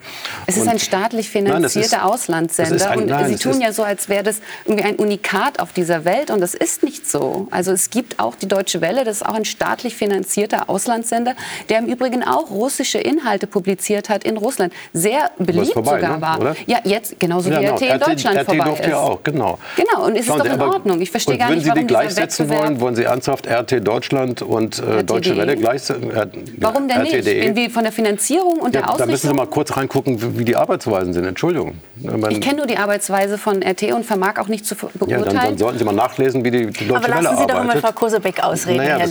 Es ist Und- ein staatlich Nein, finanzierter ist- Auslandssender. ein- und nein, Sie das tun ja so, als wäre das irgendwie ein Unikat auf dieser Welt. Und das ist nicht so. Also es gibt auch die Deutsche Welle, das ist auch ein staatlich finanzierter Auslandssender, der im Übrigen auch russische Inhalte publiziert hat in Russland. Sehr beliebt vorbei, sogar ne? war. Oder? Ja, jetzt genauso Ja, wie genau. RT in Deutschland RT vorbei durfte ist. ja auch, genau. Genau, und es ist doch Sie, in aber- Ordnung. Ich verstehe gar nicht, Sie warum die dieser gleichsetzen wollen? Wollen Sie ernsthaft RT Deutschland und äh, Deutsche RTDE? Welle gleichsetzen? Äh, Warum denn nicht? RTDE? Wenn wir von der Finanzierung und der Ja, da Ausrichtung... müssen Sie mal kurz reingucken, wie die Arbeitsweisen sind. Entschuldigung. Man- ich kenne nur die Arbeitsweise von RT und vermag auch nicht zu ver- ja, beurteilen. dann, dann sollten Sie mal nachlesen, wie die, die Deutsche Aber Welle lassen Sie doch arbeitet. einmal Frau Kosebeck ausreden, naja, Herr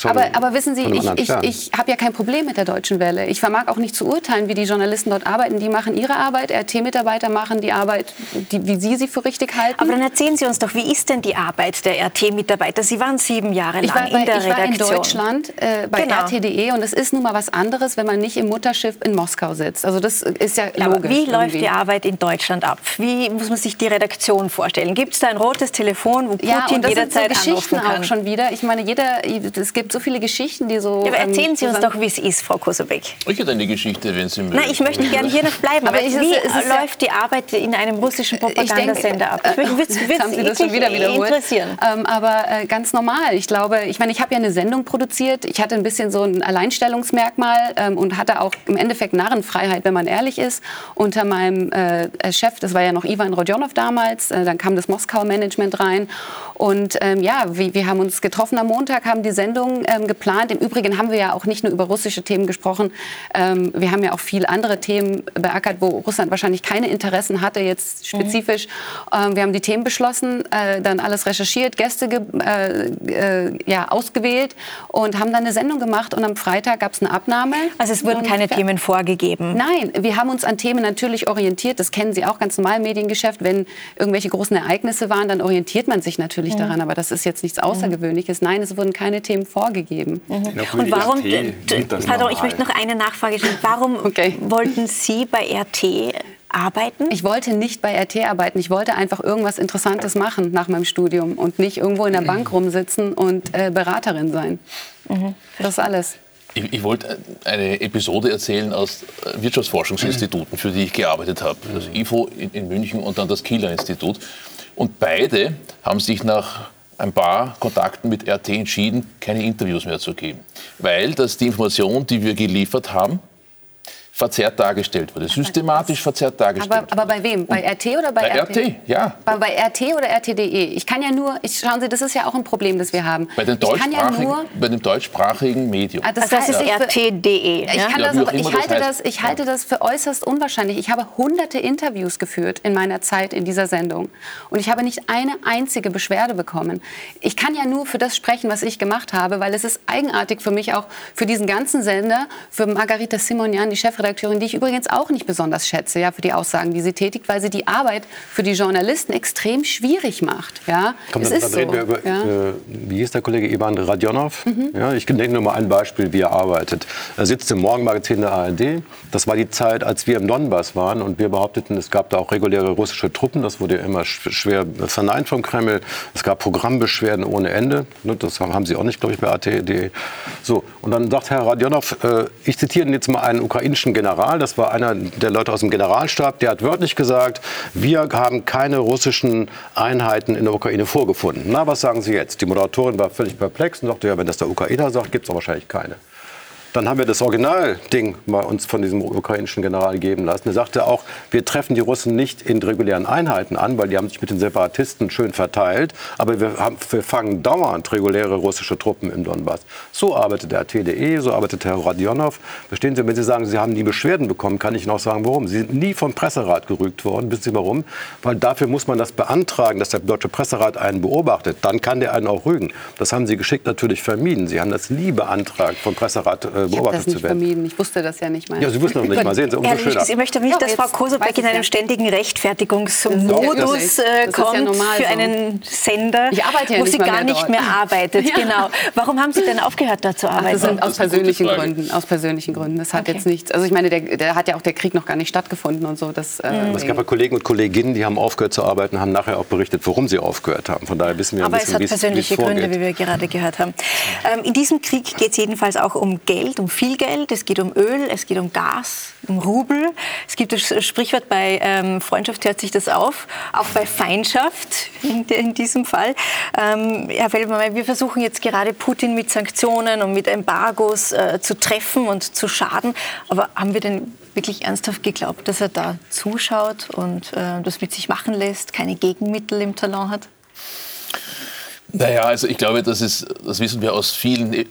von, Aber, aber wissen Sie, ich, ich, ich habe ja kein Problem mit der Deutschen Welle. Ich vermag auch nicht zu urteilen, wie die Journalisten dort arbeiten. Die machen ihre Arbeit, RT-Mitarbeiter machen die Arbeit, die, wie Sie sie für richtig halten. Aber dann erzählen Sie uns doch, wie ist denn die Arbeit der RT-Mitarbeiter? Sie waren sieben Jahre lang ich war, bei, in der ich war in Redaktion. Deutschland äh, bei Genau. RTDE und es ist nun mal was anderes, wenn man nicht im Mutterschiff in Moskau sitzt. Also das ist ja Ja, aber logisch. wie läuft irgendwie. die Arbeit in Deutschland ab? Wie muss man sich die Redaktion vorstellen? Gibt es da ein rotes Telefon, wo Putin Ja, und das sind so jederzeit Geschichten anrufen kann? auch schon wieder. Ich meine, jeder, es gibt so viele Geschichten, die so. Ja, aber erzählen ähm, Sie uns doch, wie es ist, Frau Kosebeck. Ich hätte eine Geschichte, wenn Sie mögen. Nein, ich möchte gerne hier noch bleiben. Aber Aber es ist- wie es ist ja- läuft die Arbeit in einem russischen Ich denke, Propagandasender ab? Ich würde Jetzt haben Sie das schon wieder wiederholt. interessieren. Ähm, aber äh, ganz normal. Ich glaube, ich meine, ich habe ja eine Sendung produziert. Ich hatte ein bisschen so ein Alleinstellungsmerkmal ähm, und hatte auch im Endeffekt Narrenfreiheit, wenn man ehrlich ist, unter meinem äh, Chef. Das war ja noch Ivan Rodionov damals. Äh, dann kam das Moskau-Management rein. Und ähm, ja, wir, wir haben uns getroffen am Montag, haben die Sendung ähm, geplant. Im Übrigen haben wir ja auch nicht nur über russische Themen gesprochen. Ähm, wir haben ja auch viele andere Themen beackert, wo Russland wahrscheinlich keine Interessen hatte, jetzt spezifisch. Ähm, wir haben die Themen beschlossen, äh, dann alles recherchiert, Gäste ge äh, äh, ja, ausgewählt und haben dann eine Sendung gemacht. Und am Freitag gab es eine Abnahme. Also es wurden keine. Themen vorgegeben. Nein, wir haben uns an Themen natürlich orientiert. Das kennen Sie auch ganz normal im Mediengeschäft. Wenn irgendwelche großen Ereignisse waren, dann orientiert man sich natürlich daran. Aber das ist jetzt nichts Außergewöhnliches. Nein, es wurden keine Themen vorgegeben. Und warum, pardon, ich möchte noch eine Nachfrage stellen. Warum Okay. wollten Sie bei RT arbeiten? Ich wollte nicht bei RT arbeiten. Ich wollte einfach irgendwas Interessantes machen nach meinem Studium und nicht irgendwo in der Bank rumsitzen und äh, Beraterin sein. Das ist alles. Ich, ich wollte eine Episode erzählen aus äh, Wirtschaftsforschungsinstituten, für die ich gearbeitet habe. Das IFO in, in München und dann das Kieler Institut. Und beide haben sich nach ein paar Kontakten mit RT entschieden, keine Interviews mehr zu geben. Weil das die Information, die wir geliefert haben, verzerrt dargestellt wurde. Systematisch verzerrt dargestellt aber, aber bei wem? Bei RT oder bei, bei RT? RT? ja. Bei, bei RT oder RT.de? Ich kann ja nur, ich, schauen Sie, das ist ja auch ein Problem, das wir haben. Bei, den deutschsprachigen, ja bei dem deutschsprachigen Medium. Ah, das, das, heißt, ist RT.de. Ich, kann ja, das, ich, halte das, das, ich halte das für äußerst unwahrscheinlich. Ich habe hunderte Interviews geführt in meiner Zeit in dieser Sendung. Und ich habe nicht eine einzige Beschwerde bekommen. Ich kann ja nur für das sprechen, was ich gemacht habe, weil es ist eigenartig für mich auch, für diesen ganzen Sender, für Margarita Simonian, die Chefredakteurin, Chefredakteurin, die ich übrigens auch nicht besonders schätze, ja, für die Aussagen, die sie tätigt, weil sie die Arbeit für die Journalisten extrem schwierig macht. Ja, Komm, es dann, ist dann reden so. wir über, ja. äh, wie hieß der Kollege Ivan Radionov? Mhm. Ja, ich nenne nur mal ein Beispiel, wie er arbeitet. Er sitzt im Morgenmagazin der ARD. Das war die Zeit, als wir im Donbass waren und wir behaupteten, es gab da auch reguläre russische Truppen. Das wurde immer schwer verneint vom Kreml. Es gab Programmbeschwerden ohne Ende. Ne, das haben sie auch nicht, glaube ich, bei AT.de. So, und dann sagt Herr Radionov, äh, ich zitiere jetzt mal einen ukrainischen General, das war einer der Leute aus dem Generalstab, der hat wörtlich gesagt, wir haben keine russischen Einheiten in der Ukraine vorgefunden. Na, was sagen Sie jetzt? Die Moderatorin war völlig perplex und sagte, ja, wenn das der Ukrainer sagt, gibt es wahrscheinlich keine. Dann haben wir das Originalding mal uns von diesem ukrainischen General geben lassen. Er sagte auch, wir treffen die Russen nicht in regulären Einheiten an, weil die haben sich mit den Separatisten schön verteilt. Aber wir, haben, wir fangen dauernd reguläre russische Truppen im Donbass. So arbeitet der TDE, so arbeitet Herr Radionov. Verstehen Sie, wenn Sie sagen, Sie haben nie Beschwerden bekommen, kann ich Ihnen auch sagen, warum. Sie sind nie vom Presserat gerügt worden. Wissen Sie warum? Weil dafür muss man das beantragen, dass der deutsche Presserat einen beobachtet. Dann kann der einen auch rügen. Das haben Sie geschickt natürlich vermieden. Sie haben das nie beantragt vom Presserat äh, beobachtet ich das nicht vermieden. Ich wusste das ja nicht mal. Ja, Sie wussten das nicht mal. Sehen Sie, umso schöner. Ich möchte nicht, dass Frau Kosobeck in einem ständigen Rechtfertigungsmodus äh, kommt ja für einen Sender, ja wo sie gar nicht mehr arbeitet. Ja. Genau. Warum haben Sie denn aufgehört, da zu arbeiten? Ach, aus persönlichen Gründen. Aus persönlichen Gründen. Das hat okay. jetzt nichts. Also ich meine, der, der, hat ja auch der Krieg noch gar nicht stattgefunden und so. Das, äh, mhm. Es gab ja Kollegen und Kolleginnen, die haben aufgehört zu arbeiten, haben nachher auch berichtet, warum sie aufgehört haben. Von daher wissen wir Aber ein bisschen, es hat persönliche Gründe, wie wir gerade gehört haben. Ähm, in diesem Krieg geht es jedenfalls auch um Geld, um viel Geld. Es geht um Öl, es geht um Gas, um Rubel. Es gibt das Sprichwort, bei ähm, Freundschaft hört sich das auf, auch bei Feindschaft in, in diesem Fall. Ähm, Herr Feldmann, wir versuchen jetzt gerade Putin mit Sanktionen und mit Embargos äh, zu treffen und zu schaden. Aber haben wir denn wirklich ernsthaft geglaubt, dass er da zuschaut und äh, das mit sich machen lässt, keine Gegenmittel im Talon hat? Naja, also ich glaube, das, ist, das wissen wir aus vielen äh,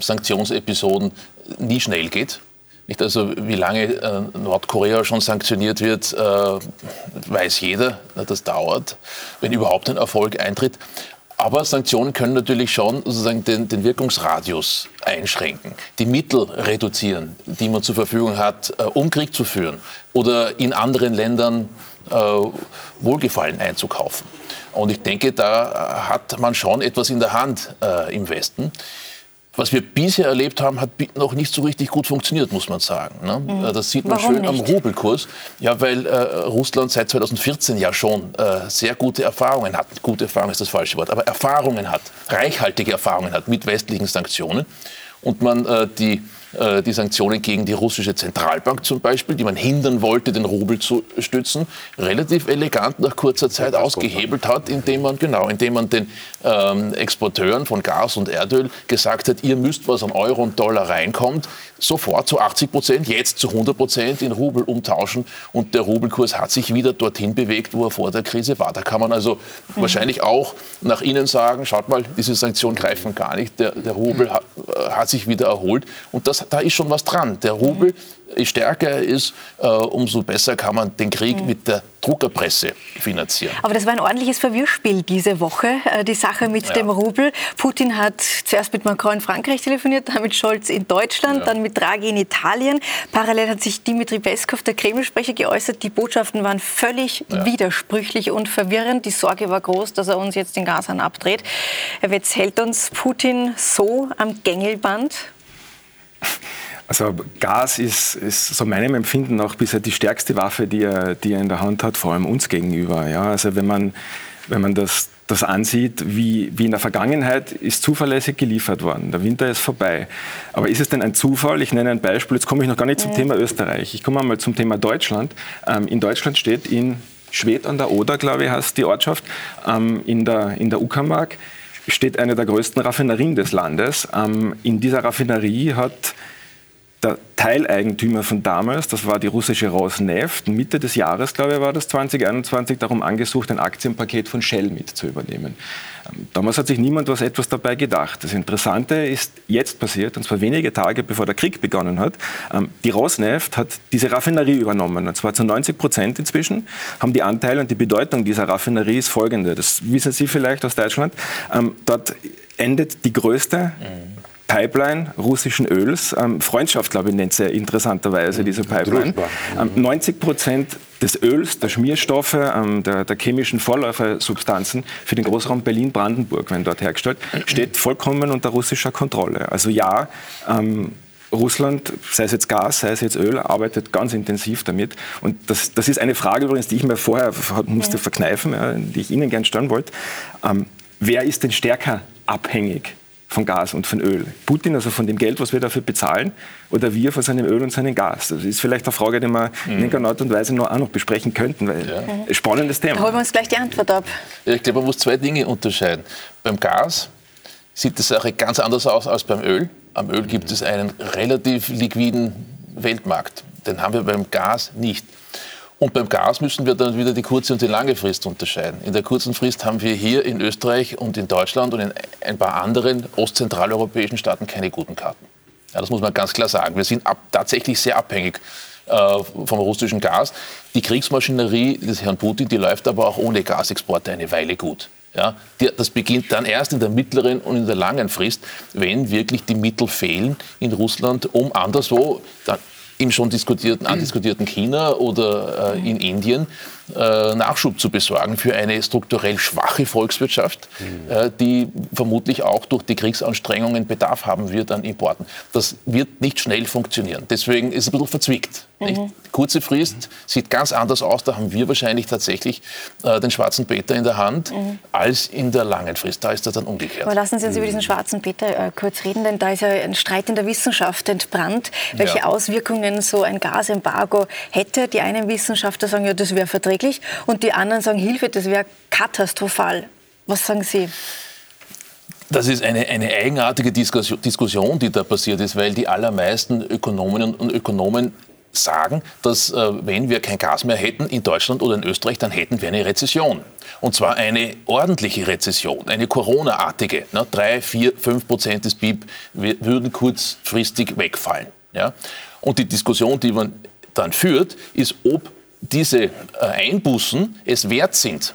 Sanktionsepisoden, nie schnell geht. Nicht also, wie lange äh, Nordkorea schon sanktioniert wird, äh, weiß jeder. Das dauert, wenn überhaupt ein Erfolg eintritt. Aber Sanktionen können natürlich schon sozusagen den, den, Wirkungsradius einschränken, die Mittel reduzieren, die man zur Verfügung hat, äh, um Krieg zu führen oder in anderen Ländern äh, Wohlgefallen einzukaufen. Und ich denke, da hat man schon etwas in der Hand äh, im Westen was wir bisher erlebt haben, hat noch nicht so richtig gut funktioniert, muss man sagen. Ne? Mhm. Äh, das sieht man Warum schön nicht? am Rubelkurs. Ja, weil äh, Russland seit 2014 ja schon äh, sehr gute Erfahrungen hat. Gute Erfahrung ist das falsche Wort, aber Erfahrungen hat, reichhaltige Erfahrungen hat mit westlichen Sanktionen. Und man äh, die äh, die Sanktionen gegen die russische Zentralbank zum Beispiel, die man hindern wollte, den Rubel zu stützen, relativ elegant nach kurzer Zeit ausgehebelt hat, indem man, genau, indem man den ähm, Exporteuren von Gas und Erdöl gesagt hat, ihr müsst, was an Euro und Dollar reinkommt, sofort zu 80 Prozent, jetzt zu 100 Prozent in Rubel umtauschen. Und der Rubelkurs hat sich wieder dorthin bewegt, wo er vor der Krise war. Da kann man also mhm. wahrscheinlich auch nach innen sagen, schaut mal, diese Sanktionen greifen gar nicht. Der, der Rubel mhm. hat, äh, hat sich wieder erholt. Und das da ist schon was dran. Der Rubel je stärker er ist, äh, umso besser kann man den Krieg mhm. mit der Druckerpresse finanzieren. Aber das war ein ordentliches Verwirrspiel diese Woche, äh, die Sache mit ja. dem Rubel. Putin hat zuerst mit Macron in Frankreich telefoniert, dann mit Scholz in Deutschland, ja. dann mit Draghi in Italien. Parallel hat sich Dimitri Peskov, der Kreml-Sprecher, geäußert. Die Botschaften waren völlig ja. widersprüchlich und verwirrend. Die Sorge war groß, dass er uns jetzt den Gashahn abdreht. Wetz, hält uns Putin so am Gängelband? Also Gas ist, ist so meinem Empfinden auch bisher die stärkste Waffe, die er, die er in der Hand hat, vor allem uns gegenüber. Ja, also wenn man, wenn man das, das ansieht, wie, wie in der Vergangenheit ist zuverlässig geliefert worden. Der Winter ist vorbei. Aber ist es denn ein Zufall? Ich nenne ein Beispiel. Jetzt komme ich noch gar nicht zum. Thema Österreich. Ich komme einmal zum Thema Deutschland. Ähm, in Deutschland steht in Schwedt an der Oder, glaube ich, heißt die Ortschaft, ähm, in der, in der Uckermark steht eine der größten Raffinerien des Landes. Ähm, in dieser Raffinerie hat der Teileigentümer von damals, das war die russische Rosneft, Mitte des Jahres, glaube ich, war das 2021, darum angesucht, ein Aktienpaket von Shell mit zu übernehmen. Ähm, damals hat sich niemand was etwas dabei gedacht. Das Interessante ist jetzt passiert, und zwar wenige Tage bevor der Krieg begonnen hat. Ähm, die Rosneft hat diese Raffinerie übernommen, und zwar zu 90 Prozent inzwischen, haben die Anteile und die Bedeutung dieser Raffinerie ist folgende. Das wissen Sie vielleicht aus Deutschland. Ähm, dort endet die größte Pipeline russischen Öls. Ähm, Freundschaft, glaube ich, nennt sie interessanterweise diese Pipeline. Ähm, 90 Prozent des Öls, der Schmierstoffe, ähm, der, der, chemischen Vorläufersubstanzen für den Großraum Berlin-Brandenburg, wenn dort hergestellt, steht vollkommen unter russischer Kontrolle. Also ja, ähm, Russland, sei es jetzt Gas, sei es jetzt Öl, arbeitet ganz intensiv damit. Und das, das ist eine Frage übrigens, die ich mir vorher musste verkneifen, ja, die ich Ihnen gerne stellen wollte. Ähm, wer ist denn stärker abhängig von Gas und von Öl. Putin, also von dem Geld, was wir dafür bezahlen, oder wir von seinem Öl und seinem Gas. Das ist vielleicht eine Frage, die wir mhm. in irgendeiner Art und Weise noch, auch noch besprechen könnten, weil ja. ein spannendes Thema. Da holen wir uns gleich die Antwort ab. Ja, ich glaube, man muss zwei Dinge unterscheiden. Beim Gas sieht die Sache ganz anders aus als beim Öl. Am Öl gibt es einen relativ liquiden Weltmarkt. Den haben wir beim Gas nicht. Und beim Gas müssen wir dann wieder die kurze und die lange Frist unterscheiden. In der kurzen Frist haben wir hier in Österreich und in Deutschland und in ein paar anderen ostzentraleuropäischen Staaten keine guten Karten. Ja, das muss man ganz klar sagen. Wir sind ab, tatsächlich sehr abhängig äh, vom russischen Gas. Die Kriegsmaschinerie des Herrn Putin, die läuft aber auch ohne Gasexporte eine Weile gut. Ja, das beginnt dann erst in der mittleren und in der langen Frist, wenn wirklich die Mittel fehlen in Russland, um anderswo dann im schon diskutierten, andiskutierten China oder äh, in Indien Nachschub zu besorgen für eine strukturell schwache Volkswirtschaft, mhm. äh, die vermutlich auch durch die Kriegsanstrengungen Bedarf haben wird an Importen. Das wird nicht schnell funktionieren. Deswegen ist es ein bisschen verzwickt. Mhm. Kurze Frist sieht ganz anders aus. Da haben wir wahrscheinlich tatsächlich äh, den schwarzen Peter in der Hand mhm. als in der langen Frist. Da ist das dann umgekehrt. Aber lassen Sie uns über diesen schwarzen Peter äh, kurz reden, denn da ist ja ein Streit in der Wissenschaft entbrannt, welche ja. Auswirkungen so ein Gasembargo hätte. Die einen Wissenschaftler sagen, ja, das wäre vertretbar verträglich und die anderen sagen, Hilfe, das wäre katastrophal. Was sagen Sie? Das ist eine, eine eigenartige Diskussion, die da passiert ist, weil die allermeisten Ökonominnen und Ökonomen sagen, dass äh, wenn wir kein Gas mehr hätten in Deutschland oder in Österreich, dann hätten wir eine Rezession. Und zwar eine ordentliche Rezession, eine Corona-artige. Ne? Drei, vier, fünf Prozent des BIP würden kurzfristig wegfallen. Ja? Und die Diskussion, die man dann führt, ist, ob diese äh, Einbußen es wert sind.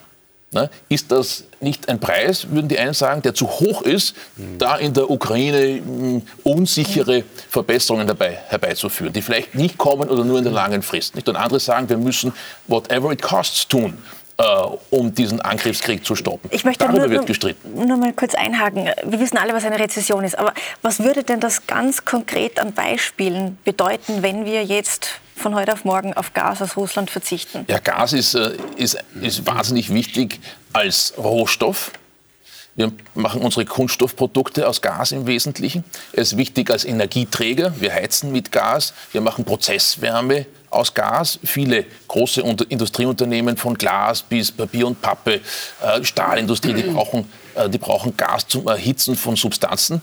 Ne? Ist das nicht ein Preis, würden die einen sagen, der zu hoch ist, mhm. da in der Ukraine mh, unsichere Verbesserungen dabei herbeizuführen, die vielleicht nicht kommen oder nur in der langen Frist. Nicht? Und andere sagen, wir müssen whatever it costs tun, äh, um diesen Angriffskrieg zu stoppen. Ich möchte Darüber nur, wird gestritten. Nur mal kurz einhaken. Wir wissen alle, was eine Rezession ist. Aber was würde denn das ganz konkret an Beispielen bedeuten, wenn wir jetzt von heute auf morgen auf Gas aus Russland verzichten? Ja, Gas ist, äh, ist, ist wahnsinnig wichtig als Rohstoff. Wir machen unsere Kunststoffprodukte aus Gas im Wesentlichen. Er ist wichtig als Energieträger. Wir heizen mit Gas. Wir machen Prozesswärme aus Gas. Viele große Industrieunternehmen von Glas bis Papier und Pappe, äh, Stahlindustrie, die brauchen, die brauchen Gas zum Erhitzen von Substanzen.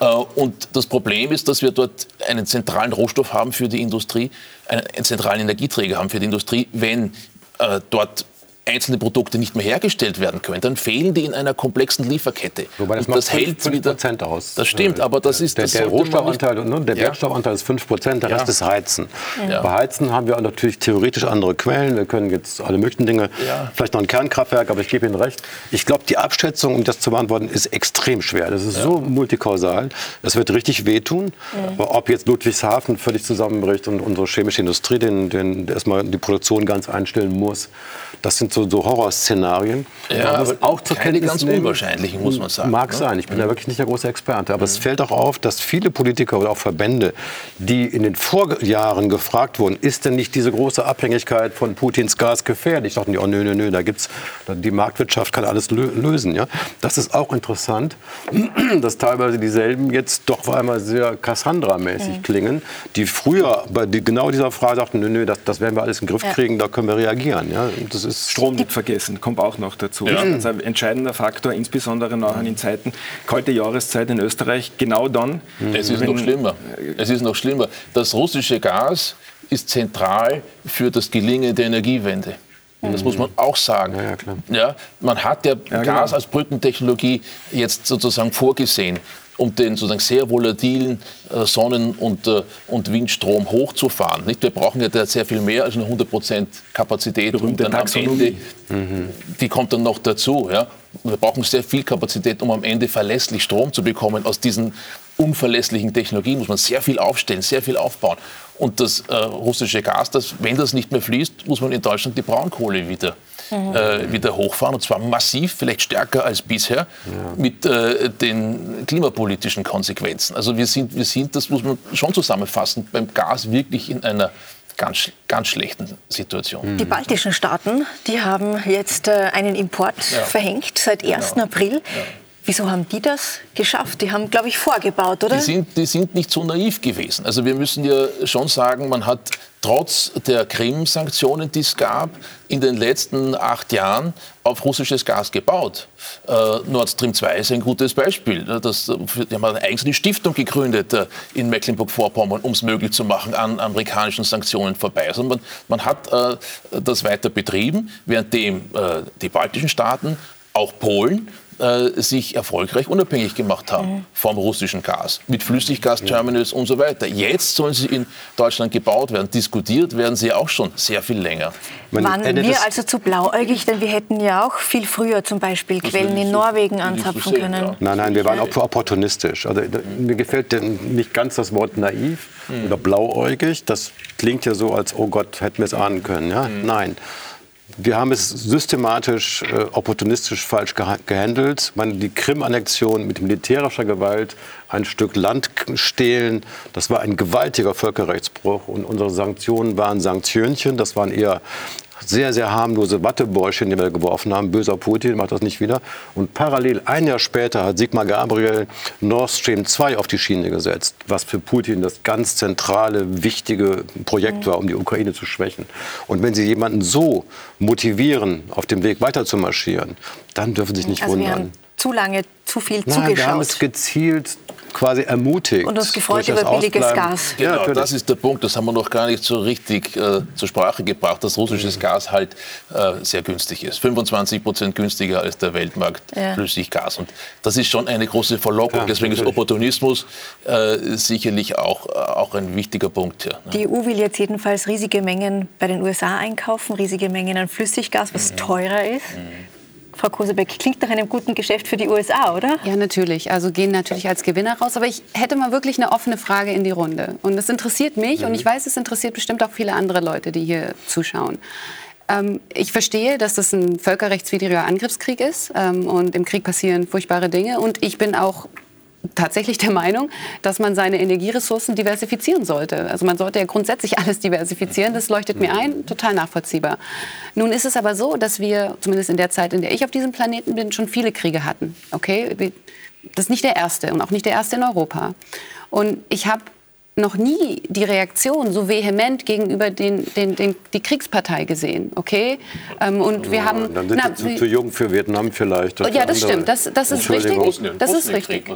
Äh, und das Problem ist, dass wir dort einen zentralen Rohstoff haben für die Industrie, einen, einen zentralen Energieträger haben für die Industrie. Wenn dort einzelne Produkte nicht mehr hergestellt werden können, dann fehlen die in einer komplexen Lieferkette. Wobei das, und das hält 5 wieder aus. Das stimmt, aber das ist der, das der Rohstoffanteil, ne, der ja. Wertstoffanteil ist 5 Prozent, der ja. Rest ist Heizen. Ja. Bei Heizen haben wir natürlich theoretisch andere Quellen. Wir können jetzt alle möglichen Dinge, vielleicht noch ein Kernkraftwerk, aber ich gebe Ihnen recht. Ich glaube, die Abschätzung, um das zu beantworten, ist extrem schwer. Das ist so multikausal. Das wird richtig wehtun. Aber ob jetzt Ludwigshafen völlig zusammenbricht und unsere chemische Industrie den, den erstmal die Produktion ganz einstellen muss, das sind so, so Horrorszenarien. Ja, aber auch zur keine Kenntnis ganz nehmen, unwahrscheinlichen, muss man sagen. Mag ne? sein, ich bin mhm. da wirklich nicht der große Experte. Aber mhm. es fällt auch auf, dass viele Politiker oder auch Verbände, die in den Vorjahren gefragt wurden, ist denn nicht diese große Abhängigkeit von Putins Gas gefährlich? Dachten die, oh nö, nö, nö, da gibt's, die Marktwirtschaft kann alles lösen. Ja? Das ist auch interessant, dass teilweise dieselben jetzt doch einmal sehr Cassandra-mäßig mhm. klingen, die früher bei genau dieser Frage sagten, nö, nö, das, das werden wir alles in den Griff kriegen, ja. da können wir reagieren. Ja? Das ist Strom nicht vergessen, kommt auch noch dazu. Ja. Das ist ein entscheidender Faktor, insbesondere nachher in Zeiten, kalte Jahreszeit in Österreich, genau dann. Es ist wenn- noch schlimmer. Es ist noch schlimmer. Das russische Gas ist zentral für das Gelingen der Energiewende. Das muss man auch sagen. Ja, ja. Ja, man hat ja, genau. Gas als Brückentechnologie jetzt sozusagen vorgesehen, um den sozusagen sehr volatilen äh, Sonnen- und, äh, und Windstrom hochzufahren. Nicht? Wir brauchen ja da sehr viel mehr als nur 100% Kapazität. Und dann am. Ende, die kommt dann noch dazu. Ja? Wir brauchen sehr viel Kapazität, um am Ende verlässlich Strom zu bekommen. Aus diesen unverlässlichen Technologien muss man sehr viel aufstellen, sehr viel aufbauen. Und das äh, russische Gas, das, wenn das nicht mehr fließt, muss man in Deutschland die Braunkohle wieder, äh, wieder hochfahren. Und zwar massiv, vielleicht stärker als bisher, mit äh, den klimapolitischen Konsequenzen. Also wir sind, wir sind, das muss man schon zusammenfassen, beim Gas wirklich in einer ganz, ganz schlechten Situation. Die baltischen Staaten, die haben jetzt äh, einen Import Ja. verhängt seit 1. April. Wieso haben die das geschafft? Die haben, glaube ich, vorgebaut, oder? Die sind, die sind nicht so naiv gewesen. Also wir müssen ja schon sagen, man hat trotz der Krim-Sanktionen, die es gab, in den letzten acht Jahren auf russisches Gas gebaut. Äh, Nord Stream 2 ist ein gutes Beispiel. Das, die haben eine eigene Stiftung gegründet äh, in Mecklenburg-Vorpommern, um es möglich zu machen, an amerikanischen Sanktionen vorbei. Also man, man hat äh, das weiter betrieben, währenddem äh, die baltischen Staaten, auch Polen, äh, sich erfolgreich unabhängig gemacht haben vom russischen Gas, mit Flüssiggasterminals und so weiter. Jetzt sollen sie in Deutschland gebaut werden. Diskutiert werden sie auch schon sehr viel länger. Man- Waren wir also zu blauäugig? Denn wir hätten ja auch viel früher zum Beispiel Quellen in Norwegen anzapfen sehen, können. ja. Nein, nein, wir waren auch opportunistisch. Also mir gefällt denn nicht ganz das Wort naiv oder blauäugig. Das klingt ja so, als oh Gott, hätten wir es ahnen können. Ja? Nein. Wir haben es systematisch, äh, opportunistisch falsch geha- gehandelt. Man, die Krim-Annexion mit militärischer Gewalt, ein Stück Land stehlen, das war ein gewaltiger Völkerrechtsbruch. Und unsere Sanktionen waren Sanktionchen, das waren eher sehr, sehr harmlose Wattebäuschen, die wir geworfen haben. Böser Putin macht das nicht wieder. Und parallel ein Jahr später hat Sigmar Gabriel Nord Stream 2 auf die Schiene gesetzt, was für Putin das ganz zentrale, wichtige Projekt war, um die Ukraine zu schwächen. Und wenn Sie jemanden so motivieren, auf dem Weg weiter zu marschieren, dann dürfen Sie sich nicht Also wundern. zu lange, zu viel Nein, wir haben es gezielt quasi ermutigt. Und uns gefreut durch das über billiges Ausbleiben. Gas. Genau, Ja, das ist der Punkt. Das haben wir noch gar nicht so richtig äh, zur Sprache gebracht, dass russisches Gas halt äh, sehr günstig ist. 25 Prozent günstiger als der Weltmarkt Ja. Flüssiggas. Und das ist schon eine große Verlockung. Ja, Deswegen ist. Opportunismus äh, sicherlich auch, äh, auch ein wichtiger Punkt hier. ne? Die EU will jetzt jedenfalls riesige Mengen bei den USA einkaufen, riesige Mengen an Flüssiggas, Mhm. was teurer ist. Frau Kosebeck, klingt nach einem guten Geschäft für die USA, oder? Ja, natürlich. Also gehen natürlich als Gewinner raus. Aber ich hätte mal wirklich eine offene Frage in die Runde. Und es interessiert mich und ich weiß, es interessiert bestimmt auch viele andere Leute, die hier zuschauen. Ähm, ich verstehe, dass das ein völkerrechtswidriger Angriffskrieg ist ähm, und im Krieg passieren furchtbare Dinge. Und ich bin auch tatsächlich der Meinung, dass man seine Energieressourcen diversifizieren sollte. Also man sollte ja grundsätzlich alles diversifizieren. Das leuchtet mir ein, total nachvollziehbar. Nun ist es aber so, dass wir, zumindest in der Zeit, in der ich auf diesem Planeten bin, schon viele Kriege hatten. Okay? Das ist nicht der erste und auch nicht der erste in Europa. Und ich habe noch nie die Reaktion so vehement gegenüber den, den, den, die Kriegspartei gesehen, okay? Ähm, und wir haben... Dann sind na, Sie zu, zu jung für Vietnam vielleicht. oder ja, das andere. stimmt. Das, das ist richtig. Bosnien- Das ist richtig.